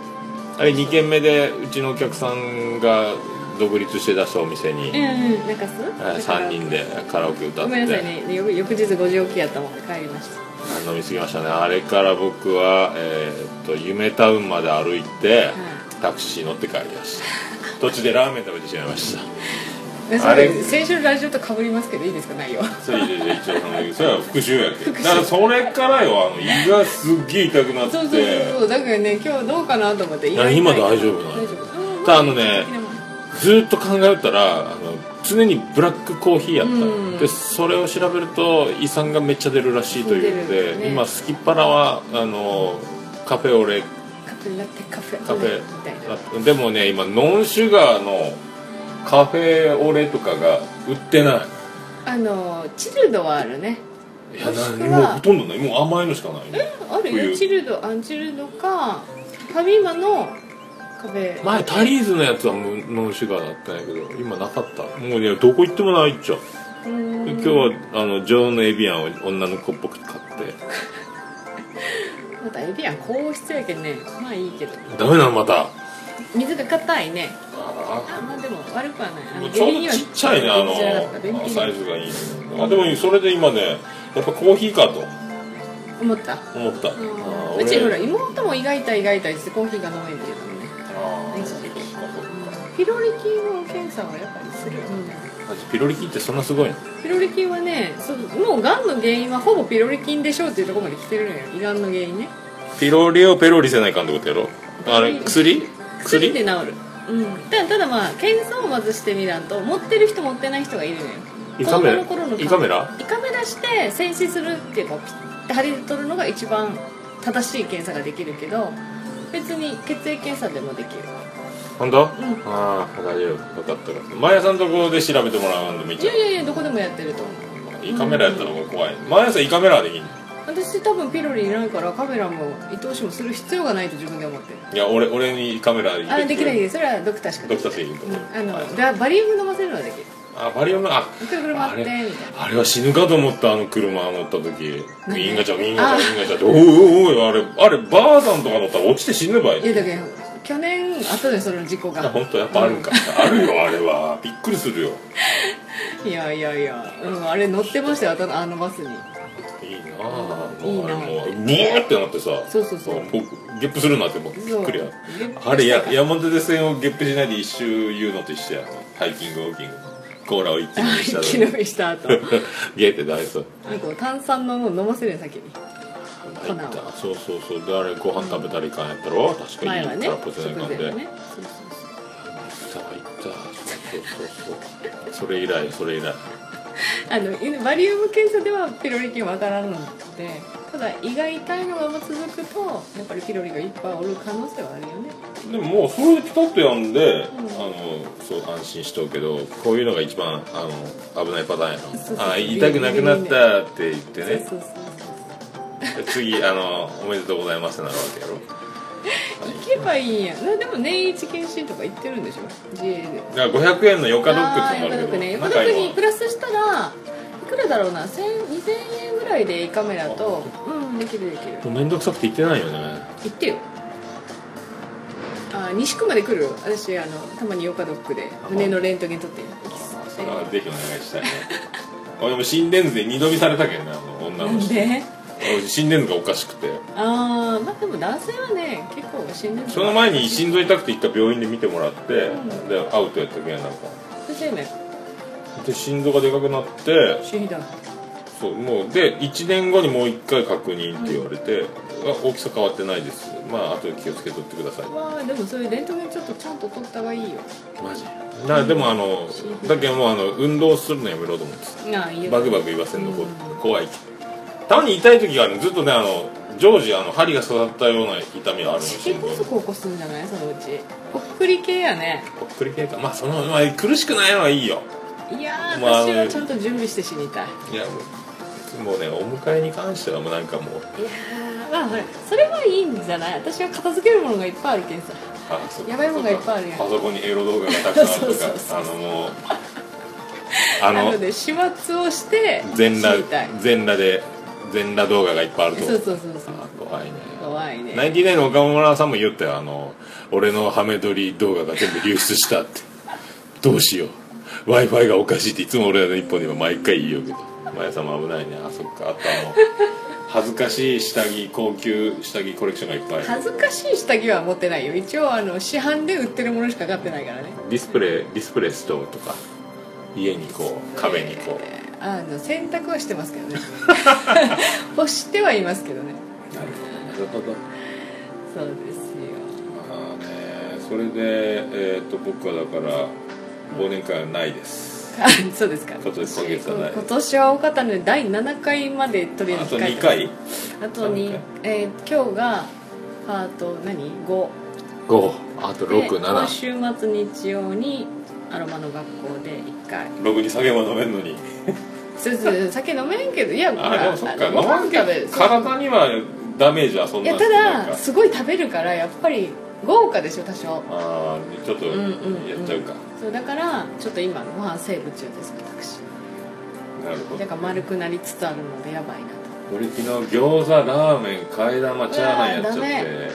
S2: あれ2軒目でうちのお客さんが独立して出したお店に、
S6: うんうん中洲？
S2: えー3人でカラオケ歌って。
S6: ごめんなさいね。翌翌日5時起きやったもんで帰りました。
S2: あ飲み過ぎましたね。あれから僕は、えーっと夢タウンまで歩いて、タクシー乗って帰りました。途中でラーメン食べてしまいましたあれ
S6: れ。先週のラジオと被りますけどいいですか？内容。
S2: それで一応そのそれは復習やけどだからそれからよあの胃がすっげえ痛くなって
S6: そうそうそうだからね今日どうかなと思って
S2: 今大丈夫なの
S6: 大丈夫うん
S2: ただあのねずーっと考えたらあの常にブラックコーヒーやった、
S6: うん
S2: でそれを調べると胃酸がめっちゃ出るらしいというので、
S6: ね
S2: 今すきっ腹はあのカフェオレ
S6: カフェラテカフェ
S2: カフ
S6: みたいな
S2: ェでもね今ノンシュガーのカフェオレとかが売ってない。
S6: あのチルドはあるね。
S2: いや
S6: もしく
S2: なもう
S6: は
S2: ほとんどない。もう甘いのしかない。ね
S6: あるよ
S2: 冬。
S6: チルドあチルドかファミマのカフェ。
S2: 前タリーズのやつはノンシュガーだったんやけど今なかった。もうねどこ行ってもないっちゃ今日はあのジョーのエビアンを女の子っぽく買って。
S6: またエビアン高質やけんね。まあいいけど。
S2: ダメなのまた
S6: 水が硬いね。
S2: あ
S6: あまあでも悪くはない。
S2: ちょうどちっちゃいねあのサイズがいいあでもそれで今ねやっぱコーヒーかと。
S6: 思った。
S2: 思った、
S6: うちほら
S2: 俺
S6: 妹も胃が痛い胃が痛いってコーヒーが飲めんっていうのね。
S2: あー
S6: 一時期
S2: そっかそっか。
S6: ピロリ菌の検査はやっぱりする、
S2: ピロリ菌ってそんなすごいの？
S6: ピロリ菌はねそうもうがんの原因はほぼピロリ菌でしょうっていうところまで来てるのよ。胃がんの原因ね。
S2: ピロリをペロリせないかんってことやろ？あれ薬？
S6: 薬？で治る。うん。ただただまあ検査をまずしてみらんと持ってる人持ってない人がいるのよ。
S2: 胃カメラ？
S6: 子供の頃の
S2: 胃カメラ？
S6: 胃カメラして潜視するっていうかピッて針で取るのが一番正しい検査ができるけど別に血液検査でもできる。
S2: 本当、
S6: ん。
S2: ああ大丈夫。分かった毎朝のところで調べてもらうんでめっちゃ
S6: いやいやいやどこでもやってると思う。
S2: 胃カメラやったら怖い。毎朝胃カメラでいいの？
S6: 私多分ピロリいないからカメラも伊藤氏もする必要がないと自分で思ってる。
S2: いや俺俺に胃カメラ入れて
S6: あできないです。それはドクターしか
S2: ドクターしていいと思う。
S6: あの、
S2: はい
S6: だバリウム飲ませるのはできる。
S2: あバリウムあ
S6: くるくる
S2: あれ
S6: 回ってみたいな。
S2: あれは死ぬかと思ったあの車乗った時。ウィ
S6: 何？
S2: ーンガチャウィーンガチャウィーンガチャって。おいおいおいあれあればあさんとか乗ったら落ちて死ぬばい
S6: い。やだけど去年あったでその事故が。
S2: 本当やっぱあるんか、あるよ あれは。びっくりするよ。
S6: いやいやいや、うん、あれ乗ってましたよあのバスに
S2: なあ
S6: いいな。
S2: もうあれもうブーってなってさ
S6: そうそうそう。
S2: 僕ゲップするなってもうびっくりや。あれや山手線をゲップしないで一周言うのと一緒や。ハイキングウォーキング。コーラを一気飲みした
S6: 一気飲みした後。
S2: ゲーって大そう
S6: なんか炭酸のもの飲ませるよ先に。
S2: そうそうそう。であれご飯食べたらいかんやったろ？確かに。
S6: 前はね
S2: 空っぽせないかんで。
S6: ね。そうそう
S2: 行ったわ行った。そうそうそう。それ以来それ以来
S6: あのバリウム検査ではピロリ菌わからんのでただ胃が痛いのが続くとやっぱりピロリがいっぱいおる可能性はあるよね。
S2: でももうそれでピタッとやんで、あのそう安心しとうけどこういうのが一番あの危ないパターンや
S6: そうそう
S2: ろあ痛くなくなったって言ってね。次あの「おめでとうございます」なるわけやろ
S6: 行けばいいんや。なでも年一検診とか行ってるんでしょ？JA で。
S2: だから500円のヨカドッグ
S6: あ
S2: ってのもあるけど
S6: ーヨカドッグねヨカに
S2: 今
S6: プラスしたらいくらだろうな？1000 2000円ぐらいで胃カメラとうんできるできる。
S2: もうめんどくさくて言ってないよね。
S6: 行ってよ。あ西区まで来る？私あのたまにヨカドッグで胸のレントゲン撮って。
S2: それはぜひお願いしたいね。俺も心電図で二度見されたけんねあの女
S6: な
S2: の人。
S6: んで？
S2: 俺心電図がおかしくて。
S6: ああまあでも男性はね結構死んでる
S2: その前に心臓痛くて一回病院で見てもらって、
S6: ん。
S2: でアウトやったけんなんか。
S6: 先生ね。
S2: で心臓がでかくなって
S6: 死んだ。
S2: そうもうで1年後にもう1回確認って言われて、あ大きさ変わってないです。まああとで気をつけとってください。
S6: まあでもそういうレントゲンちょっとちゃんと撮った方がいいよ。
S2: マジ。だでもあのだけどもうあの運動するのやめろと思ってバクバク言わせんのこ怖いたまに痛い時があるの。ずっとねあの常時あの針が刺さったような痛みがあるの
S6: 心
S2: 心臓に
S6: 梗塞起こすんじゃない？そのうち。ぽっくり系やね。
S2: ぽっくり系か。まあその、まあ、苦しくないのはいいよ。
S6: いやー、
S2: まあ
S6: 私はちゃんと準備して死にたい。
S2: いやもうもうねお迎えに関してはもうなんかもう。
S6: いやーまあほらそれはいいんじゃない？私は片付けるものがいっぱいあるけんさ。やばいもんがいっぱいあるやん。
S2: パソコンにエロ動画がたくさんあるとかあのもうあの
S6: なので始末をして
S2: 全裸全裸で全裸動画がいっぱいあると。
S6: そうそうそうそう。
S2: あ怖いね。
S6: 怖いね。
S2: ナインティナインの岡村さんも言ったよあの俺のハメ撮り動画が全部流出したって。どうしよう。w i f i がおかしいっていつも俺の一本でも毎回言うけど。前さんも危ないね。あそっか。あとあの恥ずかしい下着高級下着コレクションがいっぱい
S6: 恥ずかしい下着は持ってないよ。一応あの市販で売ってるものしか買ってないからね。
S2: ディスプレイディスプレイストーとか。家にこう壁にこう、
S6: えーあの洗濯はしてますけどね。干してはいますけどね。
S2: なるほど。
S6: そうですよ。
S2: まあねそれでえっ、と僕はだから忘年会はないです。
S6: あ そうですか。
S2: 今年今月はない。
S6: 今年は多かったので第7回までとりあえ
S2: あと2
S6: ず控えて
S2: 回？
S6: あとに
S2: 三回、
S6: えー今日がパート何 ?5
S2: 5あと
S6: で今
S2: 67
S6: 週末日曜にアロマの学校で1回。
S2: ログに酒も飲めんのに
S6: 酒飲めんけどいやほ
S2: あで
S6: ら
S2: もそっか
S6: ご飯食べる
S2: 体にはダメージはそんな
S6: いやただすごい食べるからやっぱり豪華でしょ多少。
S2: ああちょっとや
S6: うんうんうん。
S2: っちゃうか、
S6: そうだからちょっと今ご飯セーブ中です私。
S2: なるほど。
S6: だから丸くなりつつあるのでやばいな
S2: 俺昨日餃子ラーメン替え玉チャーハンやっちゃってえ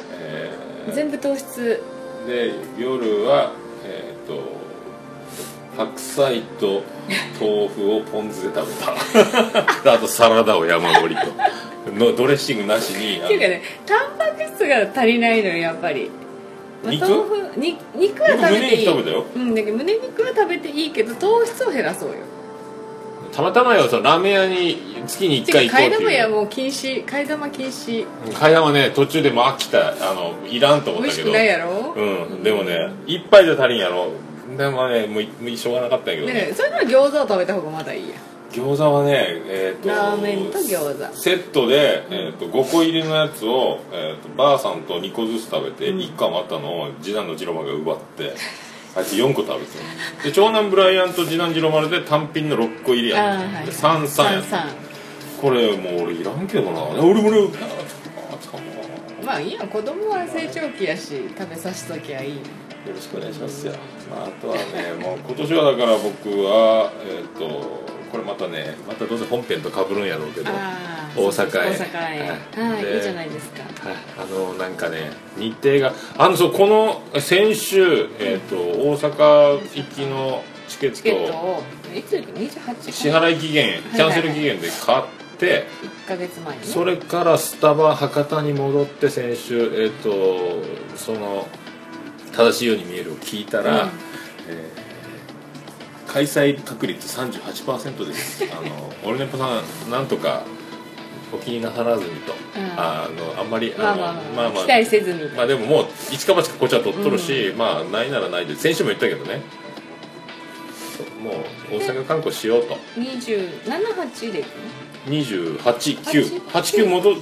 S2: ー。
S6: と全部糖質。
S2: で夜はえっ、と白菜と豆腐をポン酢で食べた。で あとサラダを山盛りと。のドレッシングなしに
S6: っていうかねタンパク質が足りないのよやっぱり。まあ
S2: 肉？
S6: 豆腐に肉は食べていい。
S2: 食べたよ。
S6: うんだけど胸肉は食べていいけど糖質を減らそうよ。
S2: たまたまよそのラーメン屋に月に1
S6: て
S2: 回行こうっていう。
S6: やもう禁止替え玉禁止。
S2: 替え玉ね途中でもう飽きたあのいらんと思ったけど。
S6: 美味しくないやろ？
S2: うんでもね一杯じゃ足りんやろでもねもうもうしょうがなかったんやけどね。
S6: ねそれなら餃子を食べた方がまだいいや
S2: 餃子はねえっ、と
S6: ラーメンと餃子。
S2: セットで、えー、と5個入りのやつを、えー、とばあさんと2個ずつ食べて、1個余ったのを次男の次郎丸が奪ってあいつ4個食べて。で長男ブライアンと次男次郎丸で単品の6個入りや
S6: あーはい
S2: で3三や
S6: 三
S2: これもう俺いらんけどな。俺もね
S6: まあいいや子供は成長期やし食べさせときゃいい
S2: よろしくお願いしますよ、まあ、あとはねもう今年はだから僕はえっ、とこれまたねまたどうせ本編と被るんやろうけど大阪へ。
S6: 大阪へ。はい。
S2: で
S6: いいじゃないですか。
S2: はい、あのなんかね日程があのそうこの先週、えー、と大阪行きのチケ
S6: ッ
S2: ットを
S6: トをいつ行く28
S2: 支払い期限キャンセル期限で買って、
S6: 1ヶ月前にね。
S2: それからスタバ博多に戻って先週えっ、とその正しいように見えるを聞いたら、
S6: うん。
S2: えー開催確率38%です。あのオルネポさんなんとかお気になさらずにと、
S6: うん。
S2: あのあんまり
S6: まあ
S2: の
S6: まあまあ期待せずに。
S2: まあでももう一か八かこっちは取っとるし、まあないならないで。先週も言ったけどね。もう大阪観光しようと。
S6: 278で行くの
S2: ？28989戻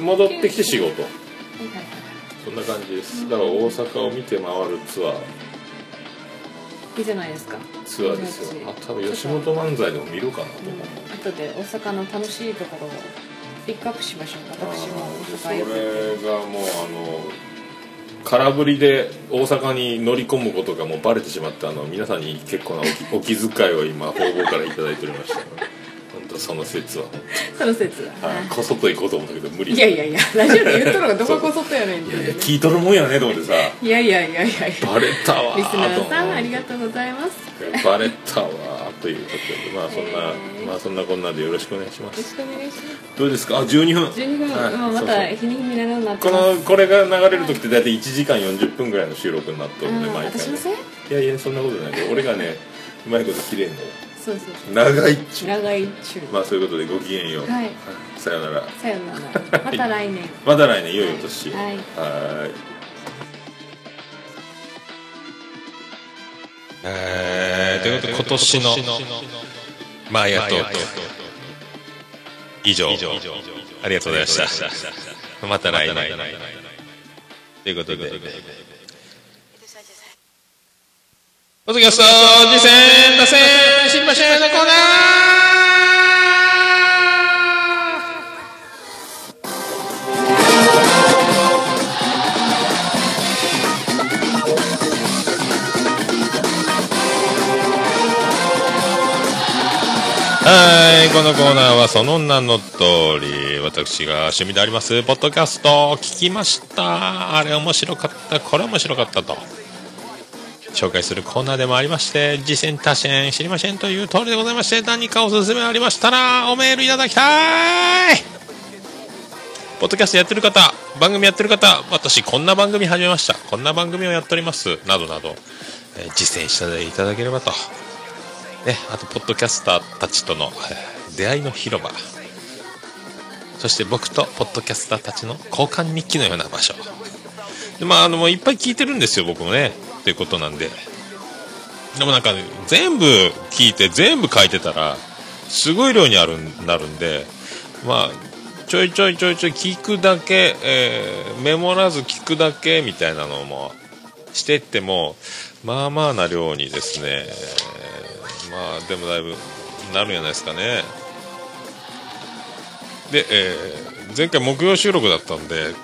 S2: 戻ってきて仕事。
S6: はいはいはい
S2: そんな感じです。だから大阪を見て回るツアー。
S6: いいじゃないですか。
S2: ツアーですよ。あ多分吉本漫才でも見るかなと思う。
S6: 後で大阪の楽しいところをピックアップしましょう私も。
S2: それ
S6: 大阪へ行く
S2: がもうあの空振りで大阪に乗り込むことがもうバレてしまってあの皆さんに結構なお気遣いを今方々からいただいておりました本当その説は。
S6: その説は。
S2: あこそっと行こうと思ったけど無理。
S6: いやいやいやラジオで言っとるのがどここそっとやねんって。
S2: いやいや聞いとるもんやねと思ってさ。
S6: いやいやいやいやいや。
S2: バレたわ
S6: リスナーさんありがとうございます。
S2: バレたわということでまあそんな、
S6: えー。
S2: まあそんなこんなでよろしくお願いしま
S6: よろ
S2: す
S6: しくお願いします。
S2: どうですか？あ12分。
S6: 12分、
S2: はい。
S6: まあ、また日に日に長くなって
S2: このこれが流れる時って大体1時間40分ぐらいの収録になってるんで毎回
S6: 私のせい？
S2: いやいやそんなことないけど俺がねうまいこと切れんのよ
S6: そうそうそう。
S2: 長いっちゅう。
S6: 長い中
S2: まあそういうことでごきげんよう、
S6: はい。
S2: さよなら。
S6: さよなら。また来年。
S2: また来年良いお年。を
S6: はい。
S2: はーい。
S3: えー、ということで今年のマーヤトーク以上。ありがとうございました。また。来年。ということでポッドキャスト次戦打線知りませんのコーナーはい、このコーナーはその名の通り、私が趣味であります、ポッドキャストを聞きました。あれ面白かった、これ面白かったと。紹介するコーナーでもありまして、次戦他戦知りませんという通りでございまして、何かおすすめありましたら、おメールいただきたいポッドキャストやってる方、番組やってる方、私こんな番組始めました。こんな番組をやっております。などなど、えー実践していただければと。ね、あと、ポッドキャスターたちとの出会いの広場。そして僕とポッドキャスターたちの交換日記のような場所。で、まあ、あの、もういっぱい聞いてるんですよ、僕もね。っていうことなんで。でもなんか、ね、全部聞いて、全部書いてたら、すごい量にあるなるんで、まあ、ちょいちょいちょいちょい聞くだけ、えーメモらず聞くだけみたいなのもしてっても、まあまあな量にですね、まあでもだいぶなるんじゃないですかね。で、えー前回木曜収録だったんで、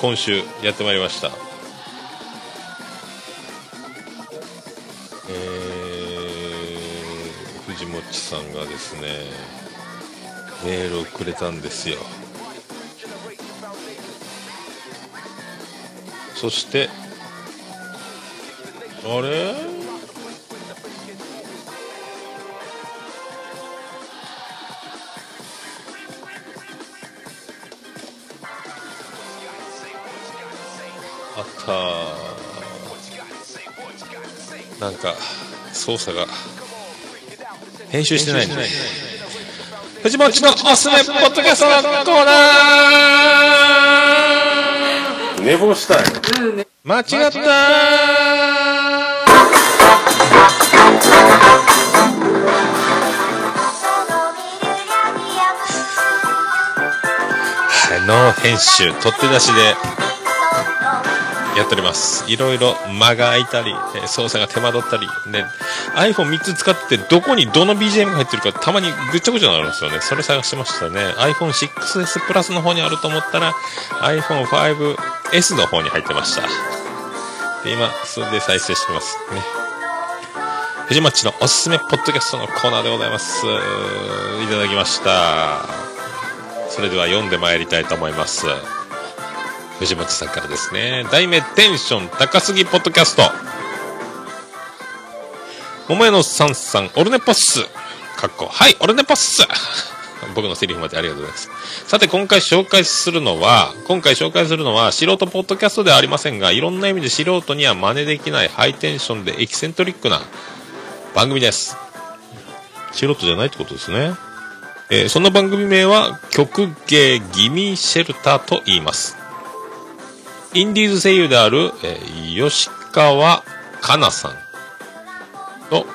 S3: 今週やってまいりました。藤もちさんがですね、メールをくれたんですよ。そして、あれ？あっ
S2: はあなんか操作が編集してないんで藤本のおすすめポッドキャストのコーナー。
S3: 寝坊したい。
S2: 間違った。ー編集取って出しでやっております。いろいろ間が空いたりえ操作が手間取ったりね。iPhone3 つ使ってどこにどの BGM が入ってるかたまにぐっちゃぐちゃになるんですよね。それ探してましたね。iPhone6S プラスの方にあると思ったら iPhone5S の方に入ってました。で今それで再生してますね。藤町のおすすめポッドキャストのコーナーでございます。いただきました。それでは読んでまいりたいと思います。藤本さんからですね。題名テンション高すぎポッドキャスト。桃屋のさんさんオルネポッス。かっこはいオルネポッス。僕のセリフまでありがとうございます。さて今回紹介するのは今回紹介するのは素人ポッドキャストではありませんがいろんな意味で素人には真似できないハイテンションでエキセントリックな番組です。素人じゃないってことですね。えーその番組名は曲芸ギミシェルターと言います。インディーズ声優である、えー吉川かなさんと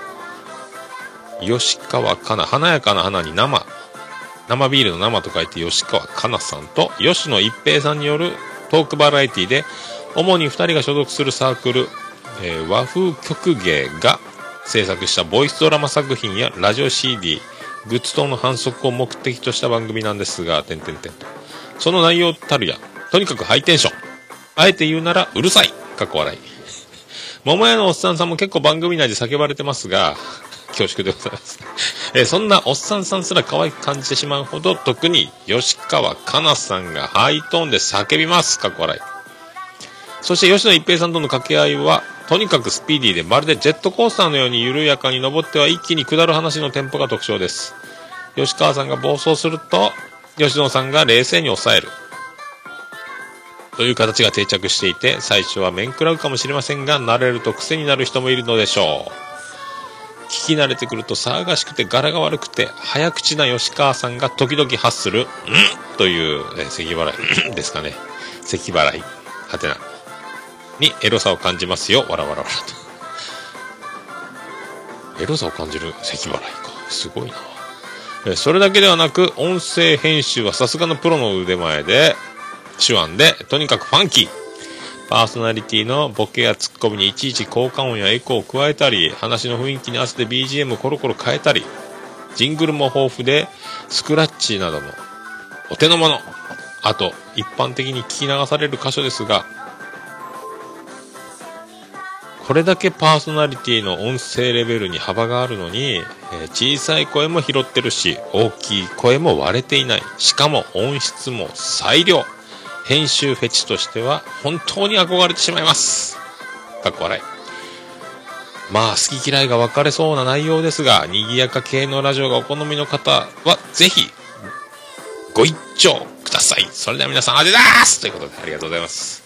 S2: 吉川かな華やかな花に生生ビールの生と書いて吉川かなさんと吉野一平さんによるトークバラエティで主に2人が所属するサークル、えー和風曲芸が制作したボイスドラマ作品やラジオ CD グッズ等の反則を目的とした番組なんですが、点々点と。その内容たるや、とにかくハイテンション。あえて言うなら、うるさい。かっこ笑い。桃屋のおっさんさんも結構番組内で叫ばれてますが、恐縮でございます。えーそんなおっさんさんすら可愛く感じてしまうほど、特に吉川かなさんがハイトーンで叫びます。かっこ笑い。そして吉野一平さんとの掛け合いは、とにかくスピーディーでまるでジェットコースターのように緩やかに登っては一気に下る話のテンポが特徴です。吉川さんが暴走すると、吉野さんが冷静に抑える。という形が定着していて、最初は面食らうかもしれませんが、慣れると癖になる人もいるのでしょう。聞き慣れてくると騒がしくて柄が悪くて、早口な吉川さんが時々発する、んという、えー咳払い ですかね。咳払い。はてな。にエロさを感じますよ。わらわらわらと。エロさを感じる咳払いか。すごいな。それだけではなく、音声編集はさすがのプロの腕前で、手腕で、とにかくファンキー。パーソナリティのボケやツッコミにいちいち効果音やエコーを加えたり、話の雰囲気に合わせて BGM をコロコロ変えたり、ジングルも豊富で、スクラッチなどもお手の物。あと、一般的に聞き流される箇所ですが、これだけパーソナリティの音声レベルに幅があるのに、え小さい声も拾ってるし、大きい声も割れていない。しかも音質も最良。編集フェチとしては本当に憧れてしまいます。かっこ笑い。まあ、好き嫌いが分かれそうな内容ですが、賑やか系のラジオがお好みの方は、ぜひ、ご一聴ください。それでは皆さん、ありがとうございますということで、ありがとうございます。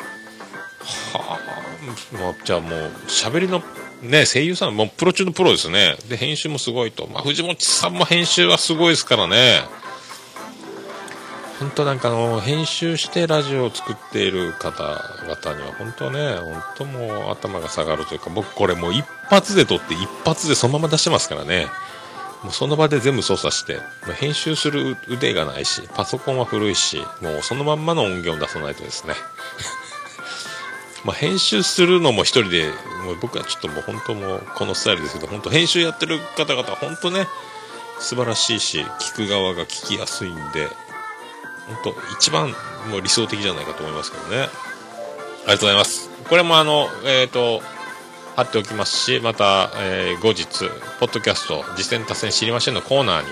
S2: はあ、もう、じゃあもう、喋りの、ね、声優さん、もうプロ中のプロですね。で、編集もすごいと。まあ、藤本さんも編集はすごいですからね。本当なんかあの、編集してラジオを作っている方々には、本当ね、本当もう頭が下がるというか、僕これもう一発で撮って一発でそのまま出してますからね。もうその場で全部操作して、編集する腕がないし、パソコンは古いし、もうそのまんまの音源を出さないとですね。ま編集するのも一人で、もう僕はちょっともう本当もうこのスタイルですけど、本当編集やってる方々は本当ね、素晴らしいし、聞く側が聞きやすいんで、本当一番もう理想的じゃないかと思いますけどね。ありがとうございます。これもあの、えっ、と、貼っておきますし、また、えー後日、ポッドキャスト、実践達成知りませんのコーナーに、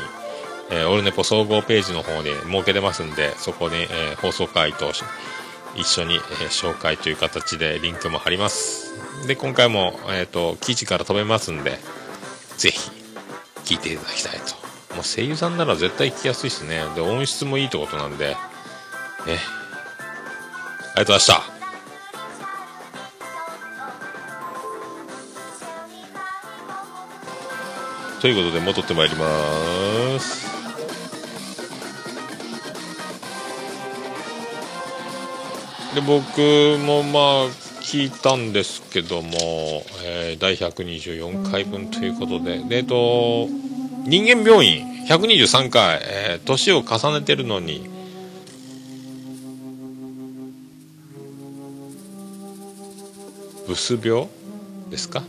S2: えーオルネポ総合ページの方に設けてますんで、そこに、えー放送回と一緒に、え紹介という形でリンクも貼ります。で、今回も、えっ、と、記事から飛べますんで、ぜひ、聞いていただきたいと。まあ、声優さんなら絶対聞きやすいしね。で音質もいいってことなんで。ね。ありがとうございました。ということで戻ってまいります。で僕もまあ聞いたんですけども、えー、第124回分ということで。でえっと人間病院123回、えー年を重ねてるのに。ブス病ですか？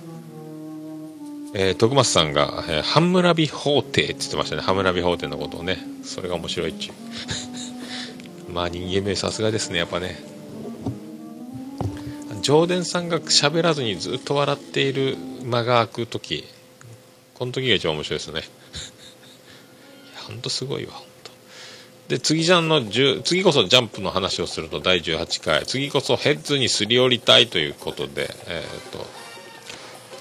S2: えー徳松さんが、えーハムラビ法廷って言ってましたね。ハムラビ法廷のことをね。それが面白いっちゅう。まあ人間病院さすがですねやっぱね。上田さんが喋らずにずっと笑っている間が空く時。この時が一番面白いですね。ほんとすごいわほんとで次じゃんの次こそジャンプの話をすると第18回。次こそヘッズにすり寄りたいということでえっ、と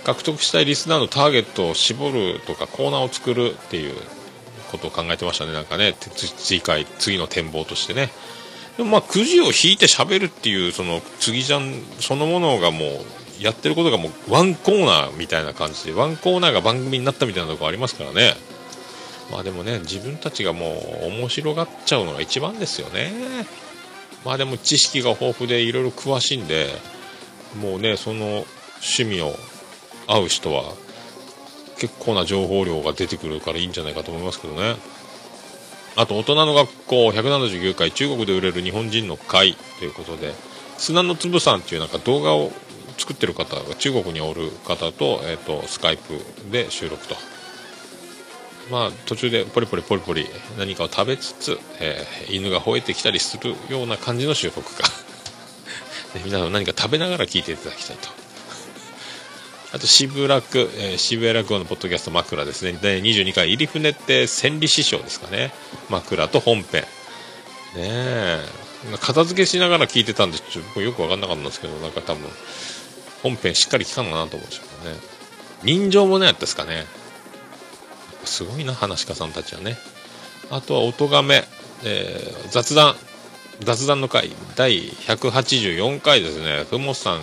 S2: 獲得したいリスナーのターゲットを絞るとかコーナーを作るっていうことを考えてましたねなんかね。次回次の展望としてね。でもまあくじを引いて喋るっていうその次じゃんそのものがもうやってることがもうワンコーナーみたいな感じでワンコーナーが番組になったみたいなところありますからね。まあでもね自分たちがもう面白がっちゃうのが一番ですよね。まあでも知識が豊富でいろいろ詳しいんでもうねその趣味を合う人は結構な情報量が出てくるからいいんじゃないかと思いますけどね。あと大人の学校179回中国で売れる日本人の会ということで砂の粒さんっていうなんか動画を作ってる方が中国におる方と,、えー、とスカイプで収録と。まあ途中でポリポリポリポリ何かを食べつつ、えー犬が吠えてきたりするような感じの収録が で皆さん何か食べながら聞いていただきたいと。あと渋楽、えー渋谷落語のポッドキャスト枕ですね。第22回入船って千里師匠ですかね。枕と本編。ねえ。片付けしながら聞いてたんでちょっとよく分かんなかったんですけどなんか多分本編しっかり聞かんのかなと思うんですけどね。人情もねやったですかね。すごいな話し家さんたちはね。あとは音がめ、えー雑談。雑談の回第184回ですね。ふもさん。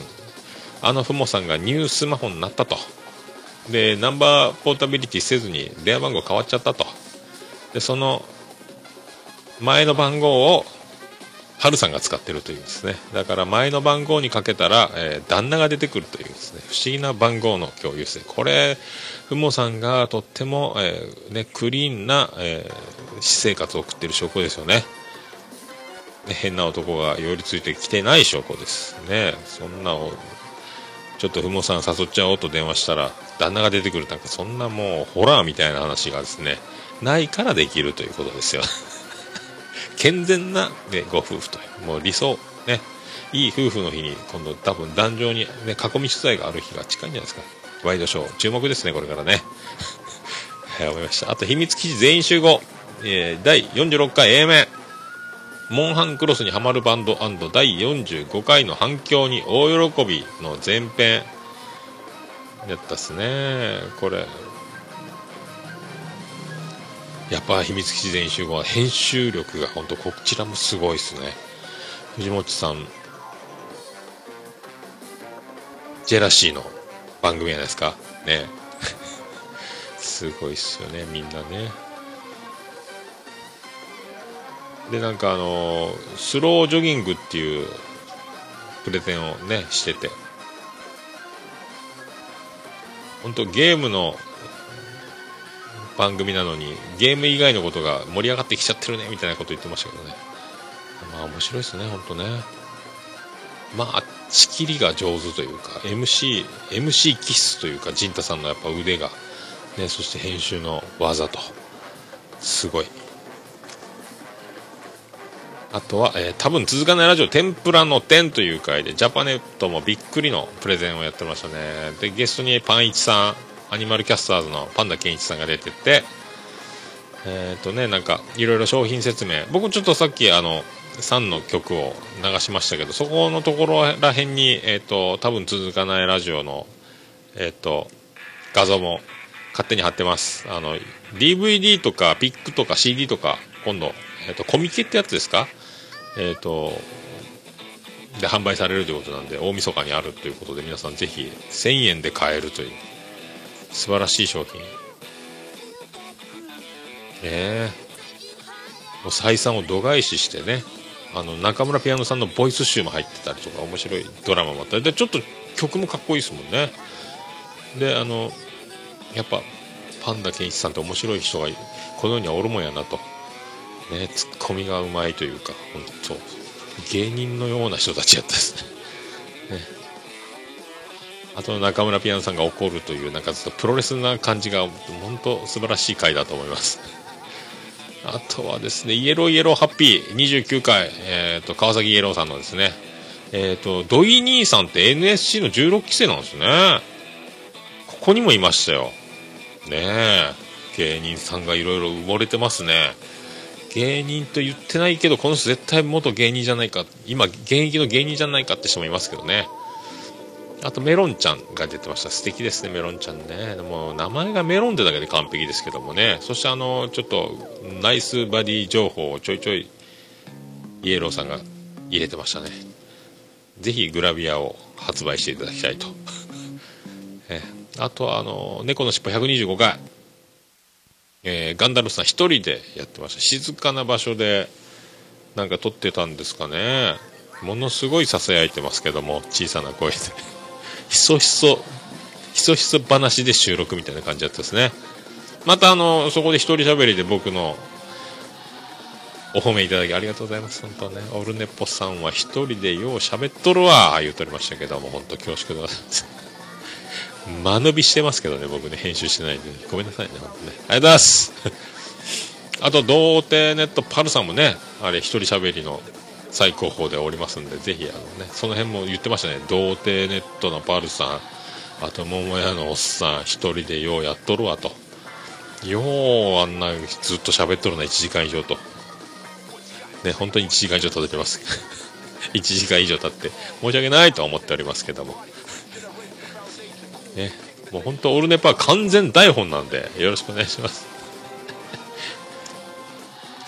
S2: あのふもさんがニュースマホになったと。でナンバーポータビリティせずに電話番号変わっちゃったと。でその前の番号をハルさんが使ってるというですね。だから前の番号にかけたら、えー旦那が出てくるというですね。不思議な番号の共有性。これふもさんがとっても、えーね、クリーンな、えー私生活を送ってる証拠ですよね。ね変な男が寄りついてきてない証拠ですね。そんなをちょっとふもさん誘っちゃおうと電話したら旦那が出てくるなんかそんなもうホラーみたいな話がですねないからできるということですよ。健全な、ね、ご夫婦というもう理想ねいい夫婦の日に今度多分壇上に、ね、囲み取材がある日が近いんじゃないですか。ワイドショー。注目ですねこれからね。はい思いました。あと秘密基地全員集合、えー第46回 A 面。モンハンクロスにハマるバンド第45回の反響に大喜びの前編。やったっすね。これ。やっぱ秘密基地全集合は編集力が本当こちらもすごいですね。藤本さん。ジェラシーの番組じゃないですか。ね。すごいっすよねみんなね。でなんかあのースロージョギングっていうプレゼンをねしてて。本当ゲームの番組なのにゲーム以外のことが盛り上がってきちゃってるねみたいなこと言ってましたけどね。まあ面白いですね本当ね。まあ仕切りが上手というか MC, MC キスというか陣太さんのやっぱ腕が、ね、そして編集の技とすごい。あとは、えー多分続かないラジオ天ぷらの天という回でジャパネットもびっくりのプレゼンをやってましたね。でゲストにパンイチさんアニマルキャスターズのパンダケンイチさんが出ててえっ、とねなんかいろいろ商品説明。僕ちょっとさっきあの3の曲を流しましたけどそこのところらへんにえっ、と多分続かないラジオのえっ、と画像も勝手に貼ってます。あの DVD とかピックとか CD とか今度、えっとコミケってやつですか？えっ、とで販売されるということなんで大晦日にあるということで皆さんぜひ1000円で買えるという素晴らしい商品。えもう採算を度外視してね。あの中村ピアノさんのボイス集も入ってたりとか面白いドラマもあったり。でちょっと曲もかっこいいですもんね。であのやっぱパンダケンイチさんって面白い人がこの世にはおるもんやなと。ねツッコミがうまいというか本当芸人のような人たちやったですね。ね。あと中村ピアノさんが怒るというなんかずっとプロレスな感じが本当素晴らしい回だと思います。あとはですね、イエローイエローハッピー29回、えっ、と、川崎イエローさんのですね、えっ、と、土井兄さんって NSC の16期生なんですね。ここにもいましたよ。ねえ。芸人さんがいろいろ埋もれてますね。芸人と言ってないけど、この人絶対元芸人じゃないか。今、現役の芸人じゃないかって人もいますけどね。あとメロンちゃんが出てました。素敵ですね、メロンちゃんね。もう名前がメロンってだけで完璧ですけどもね。そしてあの、ちょっと、ナイスバディ情報をちょいちょい、イエローさんが入れてましたね。ぜひグラビアを発売していただきたいと。えあとあの、猫のしっぽ125回。えーガンダルフさん一人でやってました。静かな場所で、なんか撮ってたんですかね。ものすごい囁いてますけども、小さな声で。ひそひそ、ひそひそ話で収録みたいな感じだったですね。またあの、そこで一人喋りで僕のお褒めいただきありがとうございます。本当ね。オルネポさんは一人でよう喋っとるわ、言うとりましたけども、本当恐縮でございます。間延びしてますけどね、僕ね、編集してないんで。ごめんなさいね、本当ね。ありがとうございます。あと、童貞ネットパルさんもね、あれ、一人喋りの最高峰でおりますんで、ぜひ、あのね、その辺も言ってましたね。童貞ネットのパルさん、あと、桃屋のおっさん、一人でようやっとるわと。よう、あんな、ずっと喋っとるな、1時間以上と。ね、本当に1時間以上経ってます。1時間以上経って、申し訳ないとは思っておりますけども。ね、もう本当、オールネパは完全台本なんで、よろしくお願いします。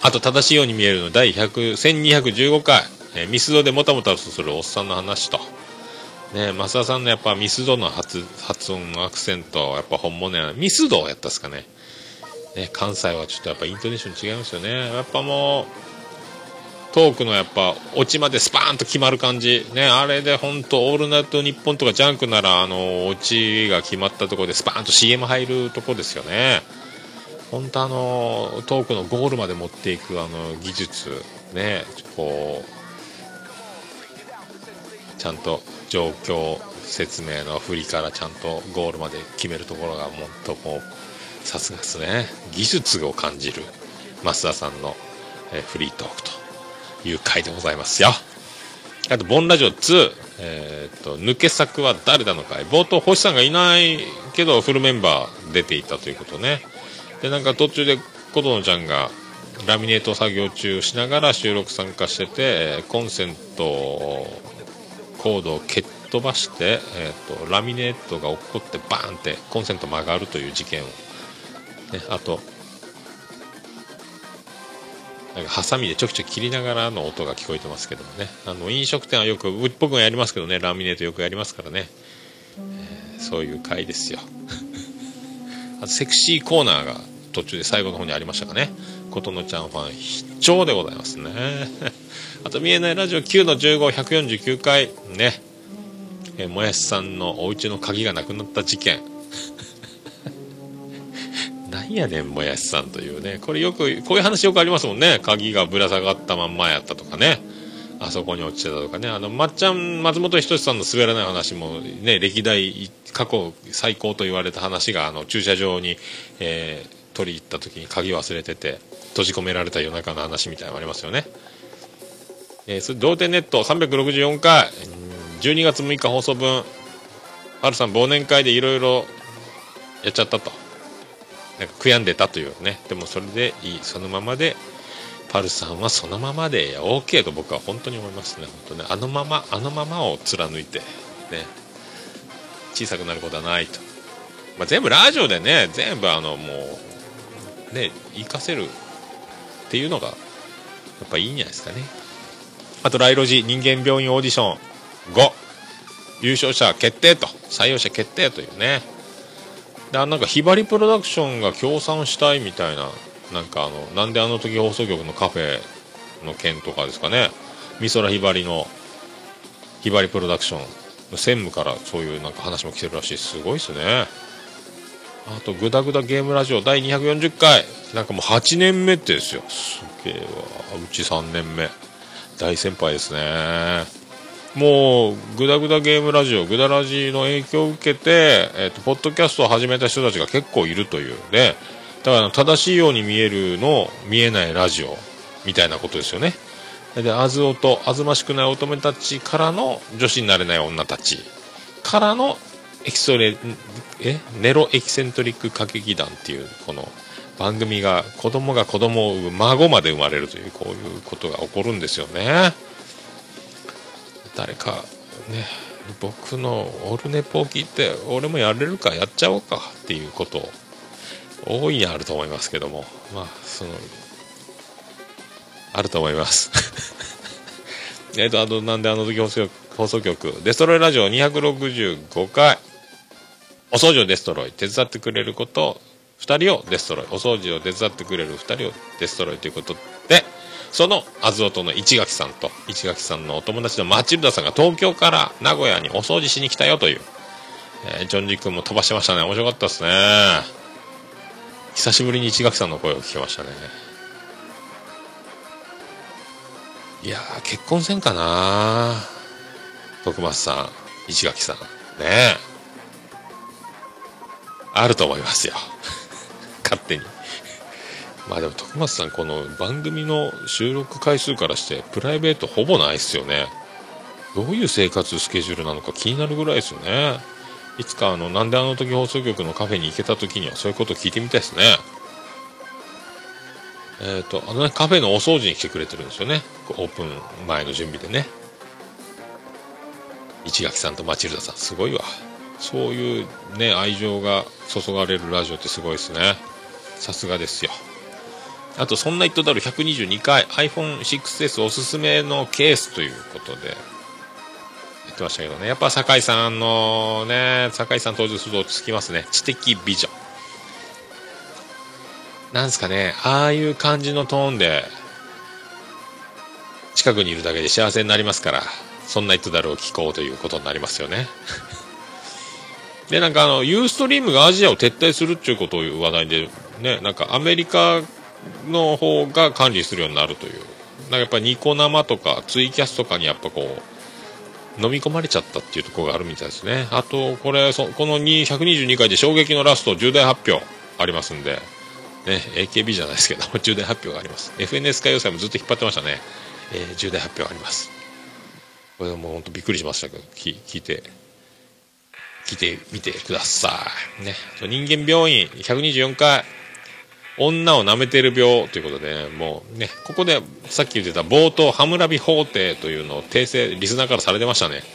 S2: あと、正しいように見えるの第100 1215回、えーミスドでもたもたとするおっさんの話と。ね、増田さんのやっぱミスドの発発音のアクセント、やっぱ本物や。ミスドやったっすかね。ね、関西はちょっとやっぱイントネーション違いますよね。やっぱもう、トークのやっぱ、オチまでスパーンと決まる感じ。ね、あれで本当オールナイトニッポンとかジャンクなら、あの、オチが決まったところでスパーンと CM 入るとこですよね。本当あの、トークのゴールまで持っていくあの、技術、ね、こう、ちゃんと状況説明の振りからちゃんとゴールまで決めるところが、もっとこう、さすがですね。技術を感じる、増田さんの、えフリートークと。いう回でございますよ。あと、ボンラジオ2、えーっと、抜け作は誰だのか。冒頭、星さんがいないけど、フルメンバー出ていたということね。で、なんか途中で、琴乃ちゃんが、ラミネート作業中しながら収録参加してて、コンセントコードを蹴っ飛ばして、えーっと、ラミネートが落っこってバーンってコンセント曲がるという事件を、ね、あと、なんかハサミでちょきちょき切りながらの音が聞こえてますけどもね。あの飲食店はよく僕もやりますけどねラミネートよくやりますからね、えーそういう回ですよ。あとセクシーコーナーが途中で最後の方にありましたかね琴乃ちゃんファン必聴でございますね あと見えないラジオ9の15149回ねえもやしさんのお家の鍵がなくなった事件 なんやねん、もやしさんというね。これよく、こういう話よくありますもんね。鍵がぶら下がったまんまやったとかね。あそこに落ちてたとかね。あの、まっちゃん、松本人志さんの滑らない話もね、歴代過去最高と言われた話が、あの、駐車場に、えー取り行った時に鍵忘れてて、閉じ込められた夜中の話みたいなのもありますよね。えーそれ、同点ネット364回、うん12月6日放送分、ハルさん忘年会でいろいろやっちゃったと。なんか悔やんでたというね。でもそれでいい。そのままで、パルさんはそのままで OK と僕は本当に思いますね。本当ね。あのまま、あのままを貫いて、ね。小さくなることはないと。まあ、全部ラジオでね、全部あのもう、ね、活かせるっていうのが、やっぱいいんじゃないですかね。あと、ライロジ人間病院オーディション5、優勝者決定と、採用者決定というね。であなんかひばりプロダクションが協賛したいみたいななんかあのなんであの時放送局のカフェの件とかですかね。美空ひばりのひばりプロダクション。の専務からそういうなんか話も来てるらしい。すごいですね。あとグダグダゲームラジオ第240回。なんかもう8年目ってですよ。すげえわ。うち3年目。大先輩ですね。もうグダグダゲームラジオグダラジの影響を受けて、えっとポッドキャストを始めた人たちが結構いるというね。だから正しいように見えるの見えないラジオみたいなことですよね。であずおとあずましくない乙女たちからの女子になれない女たちからのエキソレえ？ネロエキセントリック歌劇団っていうこの番組が子供が子供を産む孫まで生まれるというこういうことが起こるんですよね。誰かね僕のオルネポを聞いて俺もやれるかやっちゃおうかっていうことを大いにあると思いますけども。まあそのあると思います。えっとあとなんであの時放送局放送局デストロイラジオ265回お掃除をデストロイ。手伝ってくれること2人をデストロイ。お掃除を手伝ってくれる2人をデストロイ。ということでそのアズオトの市垣さんと市垣さんのお友達のマチルダさんが東京から名古屋にお掃除しに来たよという、えージョンジ君も飛ばしてましたね。面白かったですね。久しぶりに市垣さんの声を聞けましたね。いやー結婚せんかな徳松さん市垣さん。ねえ。あると思いますよ。勝手に。まあでも徳松さんこの番組の収録回数からしてプライベートほぼないっすよね。どういう生活スケジュールなのか気になるぐらいですよね。いつかあのなんであの時放送局のカフェに行けた時にはそういうこと聞いてみたいですね。えっ、とあのねカフェのお掃除に来てくれてるんですよね。オープン前の準備でね。市垣さんとマチルダさんすごいわ。そういうね愛情が注がれるラジオってすごいですね。さすがですよ。あとそんな言っとだる122回 iPhone6S おすすめのケースということで。ってましたけどね。やっぱ酒井さんのね酒井さん登場すると落ち着きますね。知的美女。なんすかねああいう感じのトーンで近くにいるだけで幸せになりますからそんな言っとだるを聞こうということになりますよね。でなんかあのユーストリームがアジアを撤退するっていうことを話題でねなんかアメリカの方が管理するようになるという。なんかやっぱニコ生とかツイキャスとかにやっぱこう飲み込まれちゃったっていうところがあるみたいですね。あとこれそこの2 122回で衝撃のラスト重大発表ありますんで。ね AKB じゃないですけど 重大発表があります。FNS 歌謡祭もずっと引っ張ってましたね、えー重大発表あります。これもう本当びっくりしましたけど聞聞いて聞いてみてください。ね。人間病院124回、女を舐めてる病ということで、ね、もうね、ここでさっき言ってた冒頭、ハムラビ法廷というのを訂正、リスナーからされてましたね。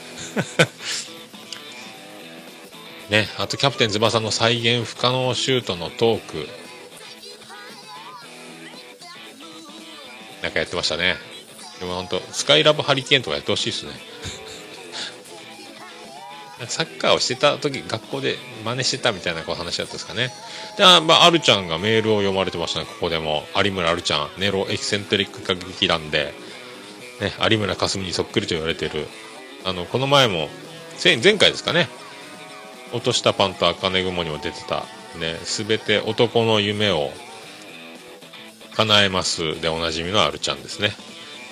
S2: ね、あとキャプテン翼の再現不可能シュートのトーク。なんかやってましたね。でも本当スカイラブハリケーンとかやってほしいですね。サッカーをしてた時学校で真似してたみたいなこう話だったんですかね。であ、まあ、あるちゃんがメールを読まれてましたね。ここでも。有村あるちゃん。ネロエキセントリック歌劇団で、ね、有村架純にそっくりと言われてる。あのこの前も前前回ですかね。落としたパンと茜雲にも出てた。ね全て男の夢を叶えます。でおなじみのあるちゃんですね。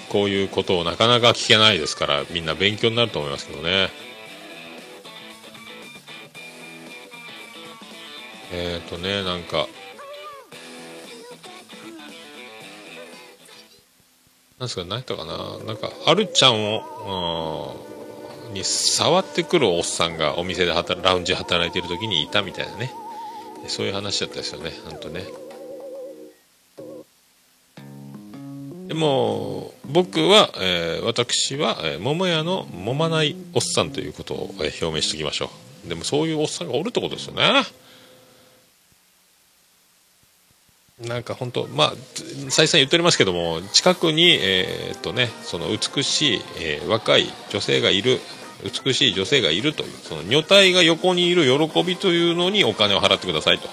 S2: こういうことをなかなか聞けないですからみんな勉強になると思いますけどね。えっ、ー、とねなんかなんですか何やったかな？なんかあるちゃんをに触ってくるおっさんがお店で働ラウンジ働いてる時にいたみたいなね。そういう話だったですよねほんとね。でも僕は、えー私は、えー桃屋の揉まないおっさんということを、えー表明しておきましょう。でもそういうおっさんがおるってことですよね。なんか本当まあ再三言っておりますけども近くにえーっとねその美しい、えー若い女性がいる美しい女性がいるというその女体が横にいる喜びというのにお金を払ってくださいと、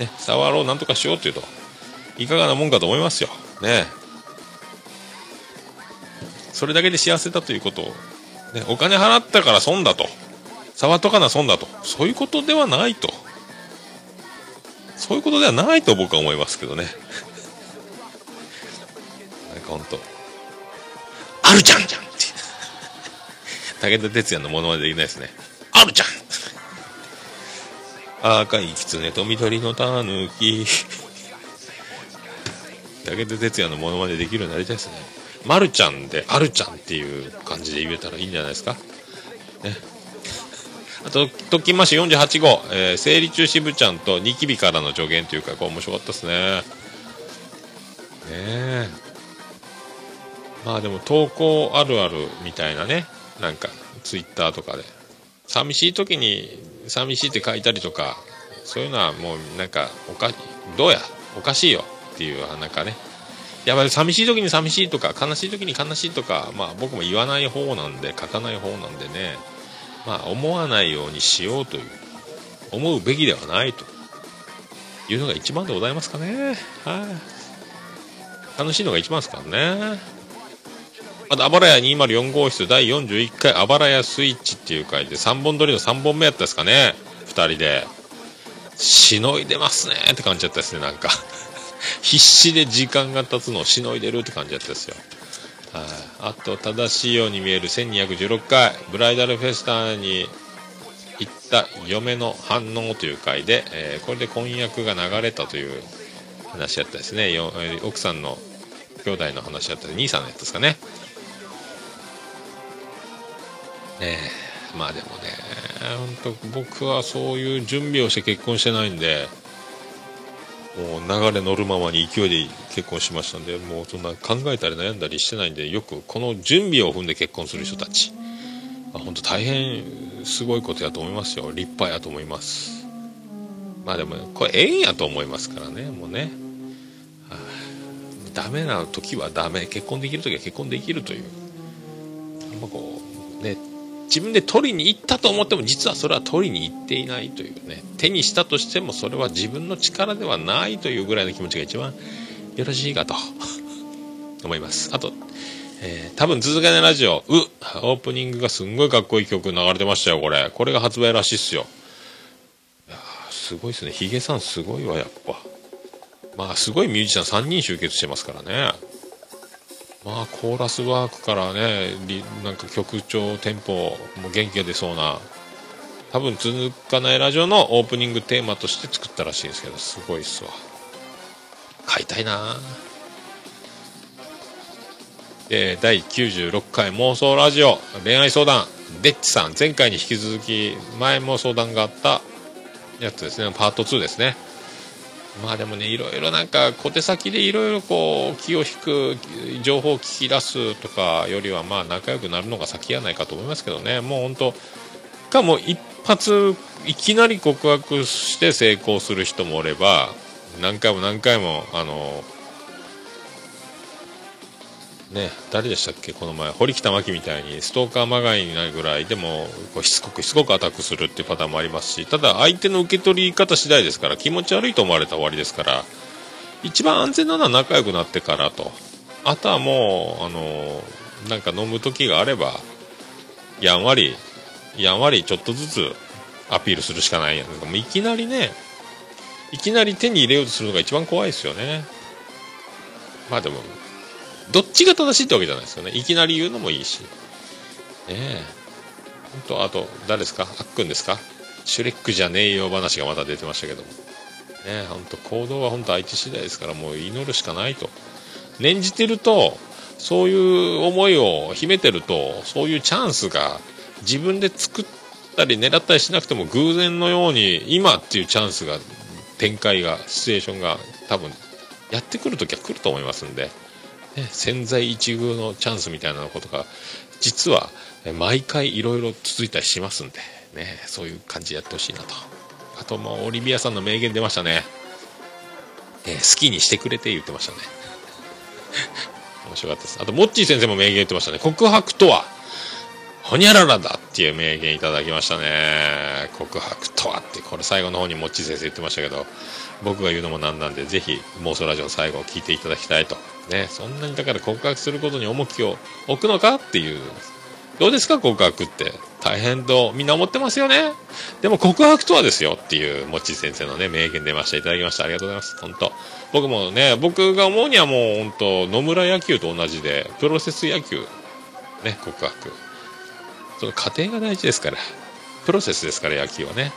S2: ね、触ろうなんとかしようというといかがなもんかと思いますよ。ね。それだけで幸せだということを、ね、お金払ったから損だと。触っとかな損だと。そういうことではないと。そういうことではないと僕は思いますけどね。なんか本当。あるちゃんじゃん！って武田鉄矢のものまねできないですね。あるじゃん！赤い狐と緑のタヌキ武田鉄矢のものまねできるようになりたいですね。まるちゃんであるちゃんっていう感じで言えたらいいんじゃないですか。ね。あと、ときまし48号、えー、生理中支部ちゃんとニキビからの助言というか、これ面白かったですね。ねえ。まあでも投稿あるあるみたいなね、なんかツイッターとかで。寂しい時に寂しいって書いたりとか、そういうのはもうなんかおか、どうや？おかしいよっていう、なんかね。やっぱり寂しい時に寂しいとか、悲しい時に悲しいとか、まあ僕も言わない方なんで、書かない方なんでね。まあ、思わないようにしようという思うべきではないというのが一番でございますかね。はい。楽しいのが一番ですからね。あと、あばらや204号室第41回あばらやスイッチっていう回で3本撮りの3本目やったですかね。2人で。しのいでますねって感じだったですねなんか。必死で時間が経つのをしのいでるって感じだったですよ、あと正しいように見える1216回ブライダルフェスタに行った嫁の反応という回で、えー、これで婚約が流れたという話やったですね。よ奥さんの兄弟の話やった兄さんのやつですかね。ねえまあでもね本当僕はそういう準備をして結婚してないんでもう流れ乗るままに勢いで結婚しましたんでもうそんな考えたり悩んだりしてないんでよくこの準備を踏んで結婚する人たち。本当大変すごいことやと思いますよ。立派やと思います。まあでもこれええんやと思いますからねもうね、はあ、ダメな時はダメ。結婚できる時は結婚できるという。あんまこうね自分で取りに行ったと思っても実はそれは取りに行っていないというね。手にしたとしてもそれは自分の力ではないというぐらいの気持ちが一番よろしいかと。思います。あと、えー、多分続かないラジオうオープニングがすんごいかっこいい曲流れてましたよこれ。これが発売らしいっすよ。いやすごいっすね。ヒゲさんすごいわやっぱ。まあすごいミュージシャン3人集結してますからね。まあコーラスワークからねなんか曲調テンポも元気が出そうな多分続かないラジオのオープニングテーマとして作ったらしいんですけどすごいっすわ。買いたいな。で第96回妄想ラジオ恋愛相談。デッチさん前回に引き続き前も相談があったやつですね。パート2ですね。まあでもねいろいろなんか小手先でいろいろこう気を引く情報を聞き出すとかよりはまあ仲良くなるのが先やないかと思いますけどね。もう本当かも一発いきなり告白して成功する人もおれば何回も何回もあのね誰でしたっけこの前。堀北真希みたいにストーカーまがいになるぐらいでもこうしつこくしつこくアタックするっていうパターンもありますしただ相手の受け取り方次第ですから気持ち悪いと思われたら終わりですから一番安全なのは仲良くなってからと。あとはもうあのなんか飲む時があればやんわりやんわりちょっとずつアピールするしかないやん。もういきなりねいきなり手に入れようとするのが一番怖いですよね。まあでもどっちが正しいってわけじゃないですよね。いきなり言うのもいいし。ねえ。本当あと誰ですか？あっくんですか？シュレックじゃねえよ話がまた出てましたけども。ねえ本当行動は本当相手次第ですからもう祈るしかないと。念じてるとそういう思いを秘めてるとそういうチャンスが自分で作ったり狙ったりしなくても偶然のように今っていうチャンスが展開がシチュエーションが多分やってくるときは来ると思いますんで、ね、潜在一遇のチャンスみたいなことが実は毎回いろいろ続いたりしますんで、ね、そういう感じでやってほしいなとあともうオリビアさんの名言出ましたね、えー、好きにしてくれて言ってましたね 面白かったですあとモッチー先生も名言言ってましたね告白とはほにゃららだっていう名言いただきましたね。告白とはって、これ最後の方にもっち先生言ってましたけど、僕が言うのもなんなんで、ぜひ妄想ラジオ最後を聞いていただきたいと。ね、そんなにだから告白することに重きを置くのかっていう。どうですか告白って。大変とみんな思ってますよね。でも告白とはですよっていう、もち先生のね、名言出ました。いただきました。ありがとうございます。本当僕もね、僕が思うにはもう本当野村野球と同じで、プロセス野球、ね、告白。その過程が大事ですから。プロセスですから、野球はね。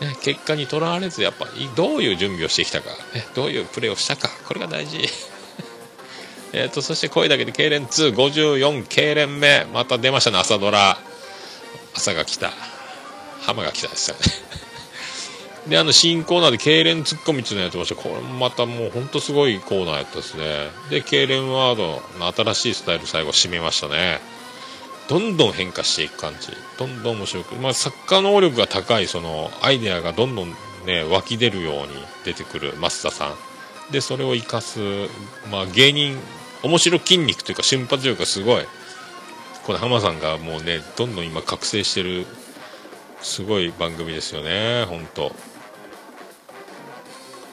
S2: ね、結果にとらわれず、やっぱどういう準備をしてきたか、ね、どういうプレーをしたか、これが大事。えっと、そして声だけで痙攣2、54痙攣目、また出ましたね、朝ドラ。朝が来た。浜が来たですよね。で、あの、新コーナーで痙攣ツッコミっていうのやってました。これもまたもうほんとすごいコーナーやったですね。で、痙攣ワードの新しいスタイル最後締めましたね。どんどん変化していく感じ。どんどん面白く。まあ、作家能力が高い、その、アイデアがどんどんね、湧き出るように出てくる増田さん。で、それを生かす、まあ、芸人、面白筋肉というか瞬発力がすごい。この浜さんがもうね、どんどん今覚醒してる、すごい番組ですよね、本当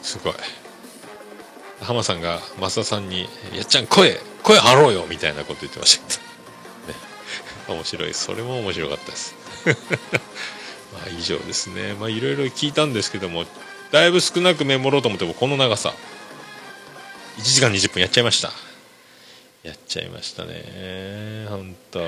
S2: すごい。浜さんが増田さんに、やっちゃん声、声張ろうよみたいなこと言ってましたけど。ね、面白い。それも面白かったです。まあ以上ですね。まあいろいろ聞いたんですけども、だいぶ少なくメモろうと思ってもこの長さ。1時間20分やっちゃいました。やっちゃいましたね。本当と。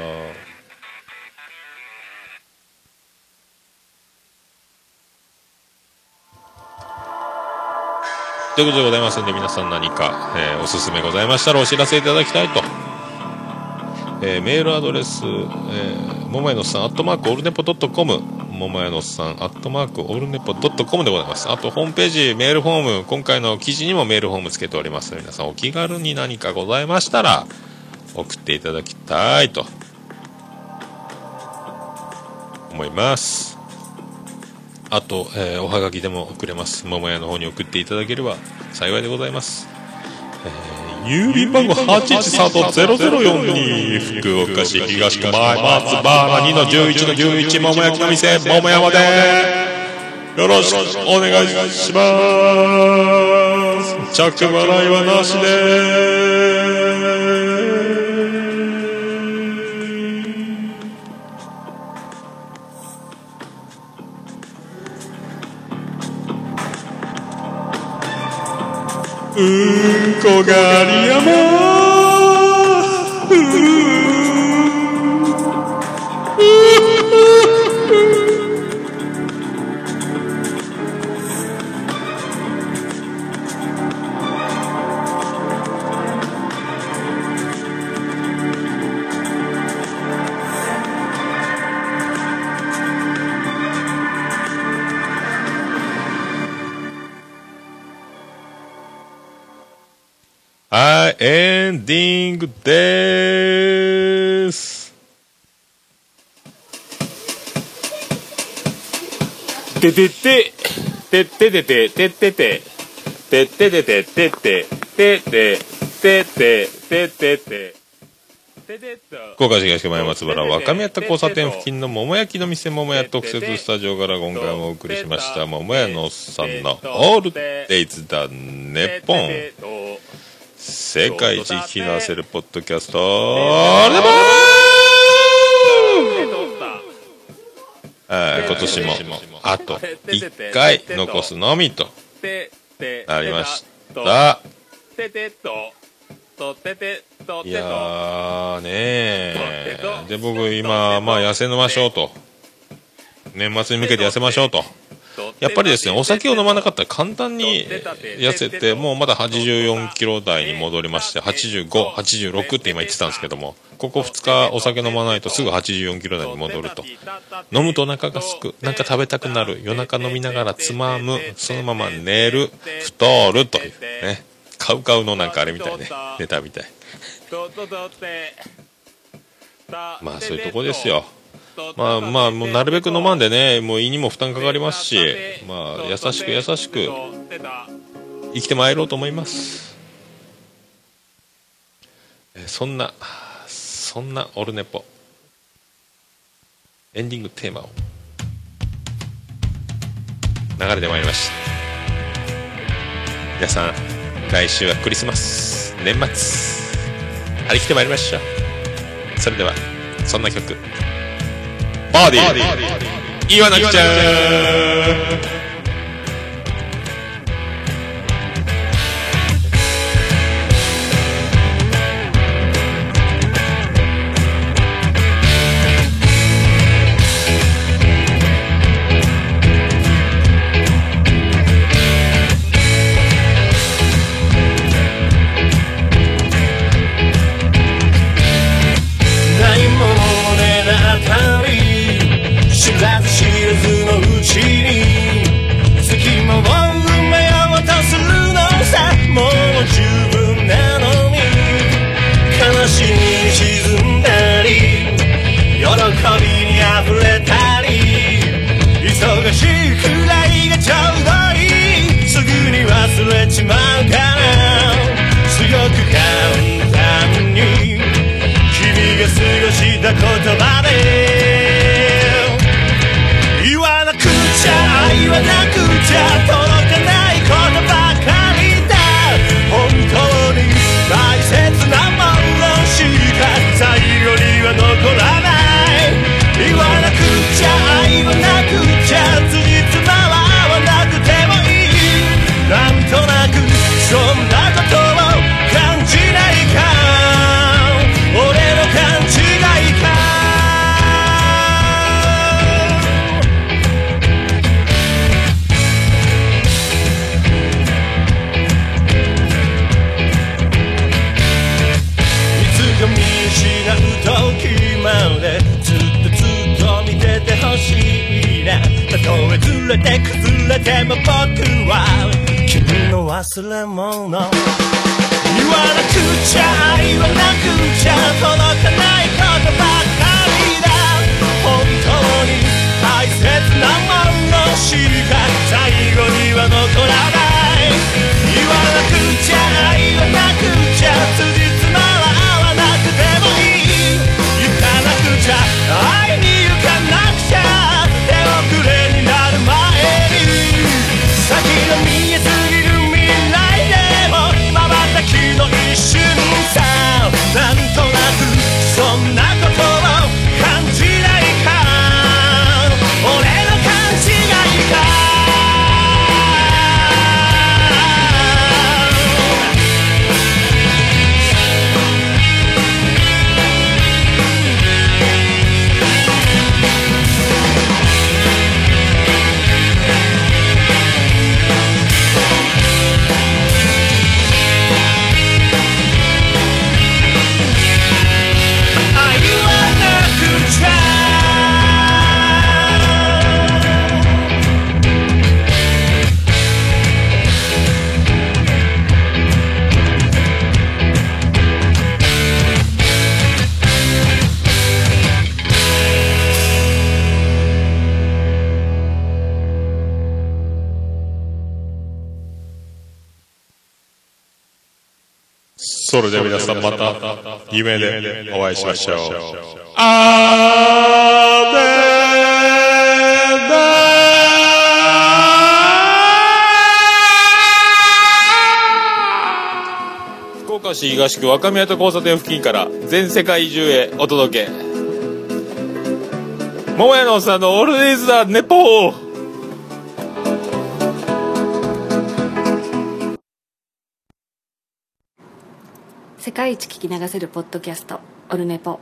S2: ということでございますんで、皆さん何か、えーおすすめございましたらお知らせいただきたいと。えーメールアドレス、えー、ももやのさん、アットマークオルネポドットコム、ももやのさん、アットマークオルネポドットコムでございます。あと、ホームページ、メールフォーム、今回の記事にもメールフォームつけておりますので、皆さんお気軽に何かございましたら、送っていただきたいと、思います。あと、えーおはがきでも送れます。桃屋の方に送っていただければ幸いでございます。えー郵便番号813-0042福岡市東区前松原2の11の11桃焼きの店桃山で。よろしくお願いします。着払いはなしです。うんこエンディングでーす。
S3: ててて、てててて、ててて、てててて、てて、てて、てて、ててて、ててっと。
S2: 福岡市東区前松原若宮田交差点付近の桃焼きの店桃屋特設スタジオから今回もお送りしました桃屋のおっさんのオールデイズだネポン世界一聞き直せるポッドキャスト。オールデポン。はい今年もあと1回残すのみとなりました。いやーねーで僕今まあ痩せましょうと年末に向けて痩せましょうとやっぱりですねお酒を飲まなかったら簡単に痩せてもうまだ84キロ台に戻りまして8586って今言ってたんですけどもここ2日お酒飲まないとすぐ84キロ台に戻ると飲むとお腹がすくなんか食べたくなる夜中飲みながらつまむそのまま寝る太るというねカウカウのなんかあれみたいねネタみたいまあそういうとこですよまあまあ、もうなるべく飲まんでね、もう胃にも負担かかりますし、まあ、優しく優しく、生きてまいろうと思います。そんな、そんなオルネポ、
S7: エンディングテーマを、流れてまいりました。皆さん、来週はクリスマス、年末、張り切ってまいりましょう。それでは、そんな曲。バーディー。言わなくちゃ
S2: さんまた
S7: 夢でお会いしましょう。あーでだ福岡市東区若宮と交差点付近から全世界中へお届け。桃屋のおっさんのオールディーズだ、ネポー
S6: 世界一聞き流せるポッドキャストオルネポ。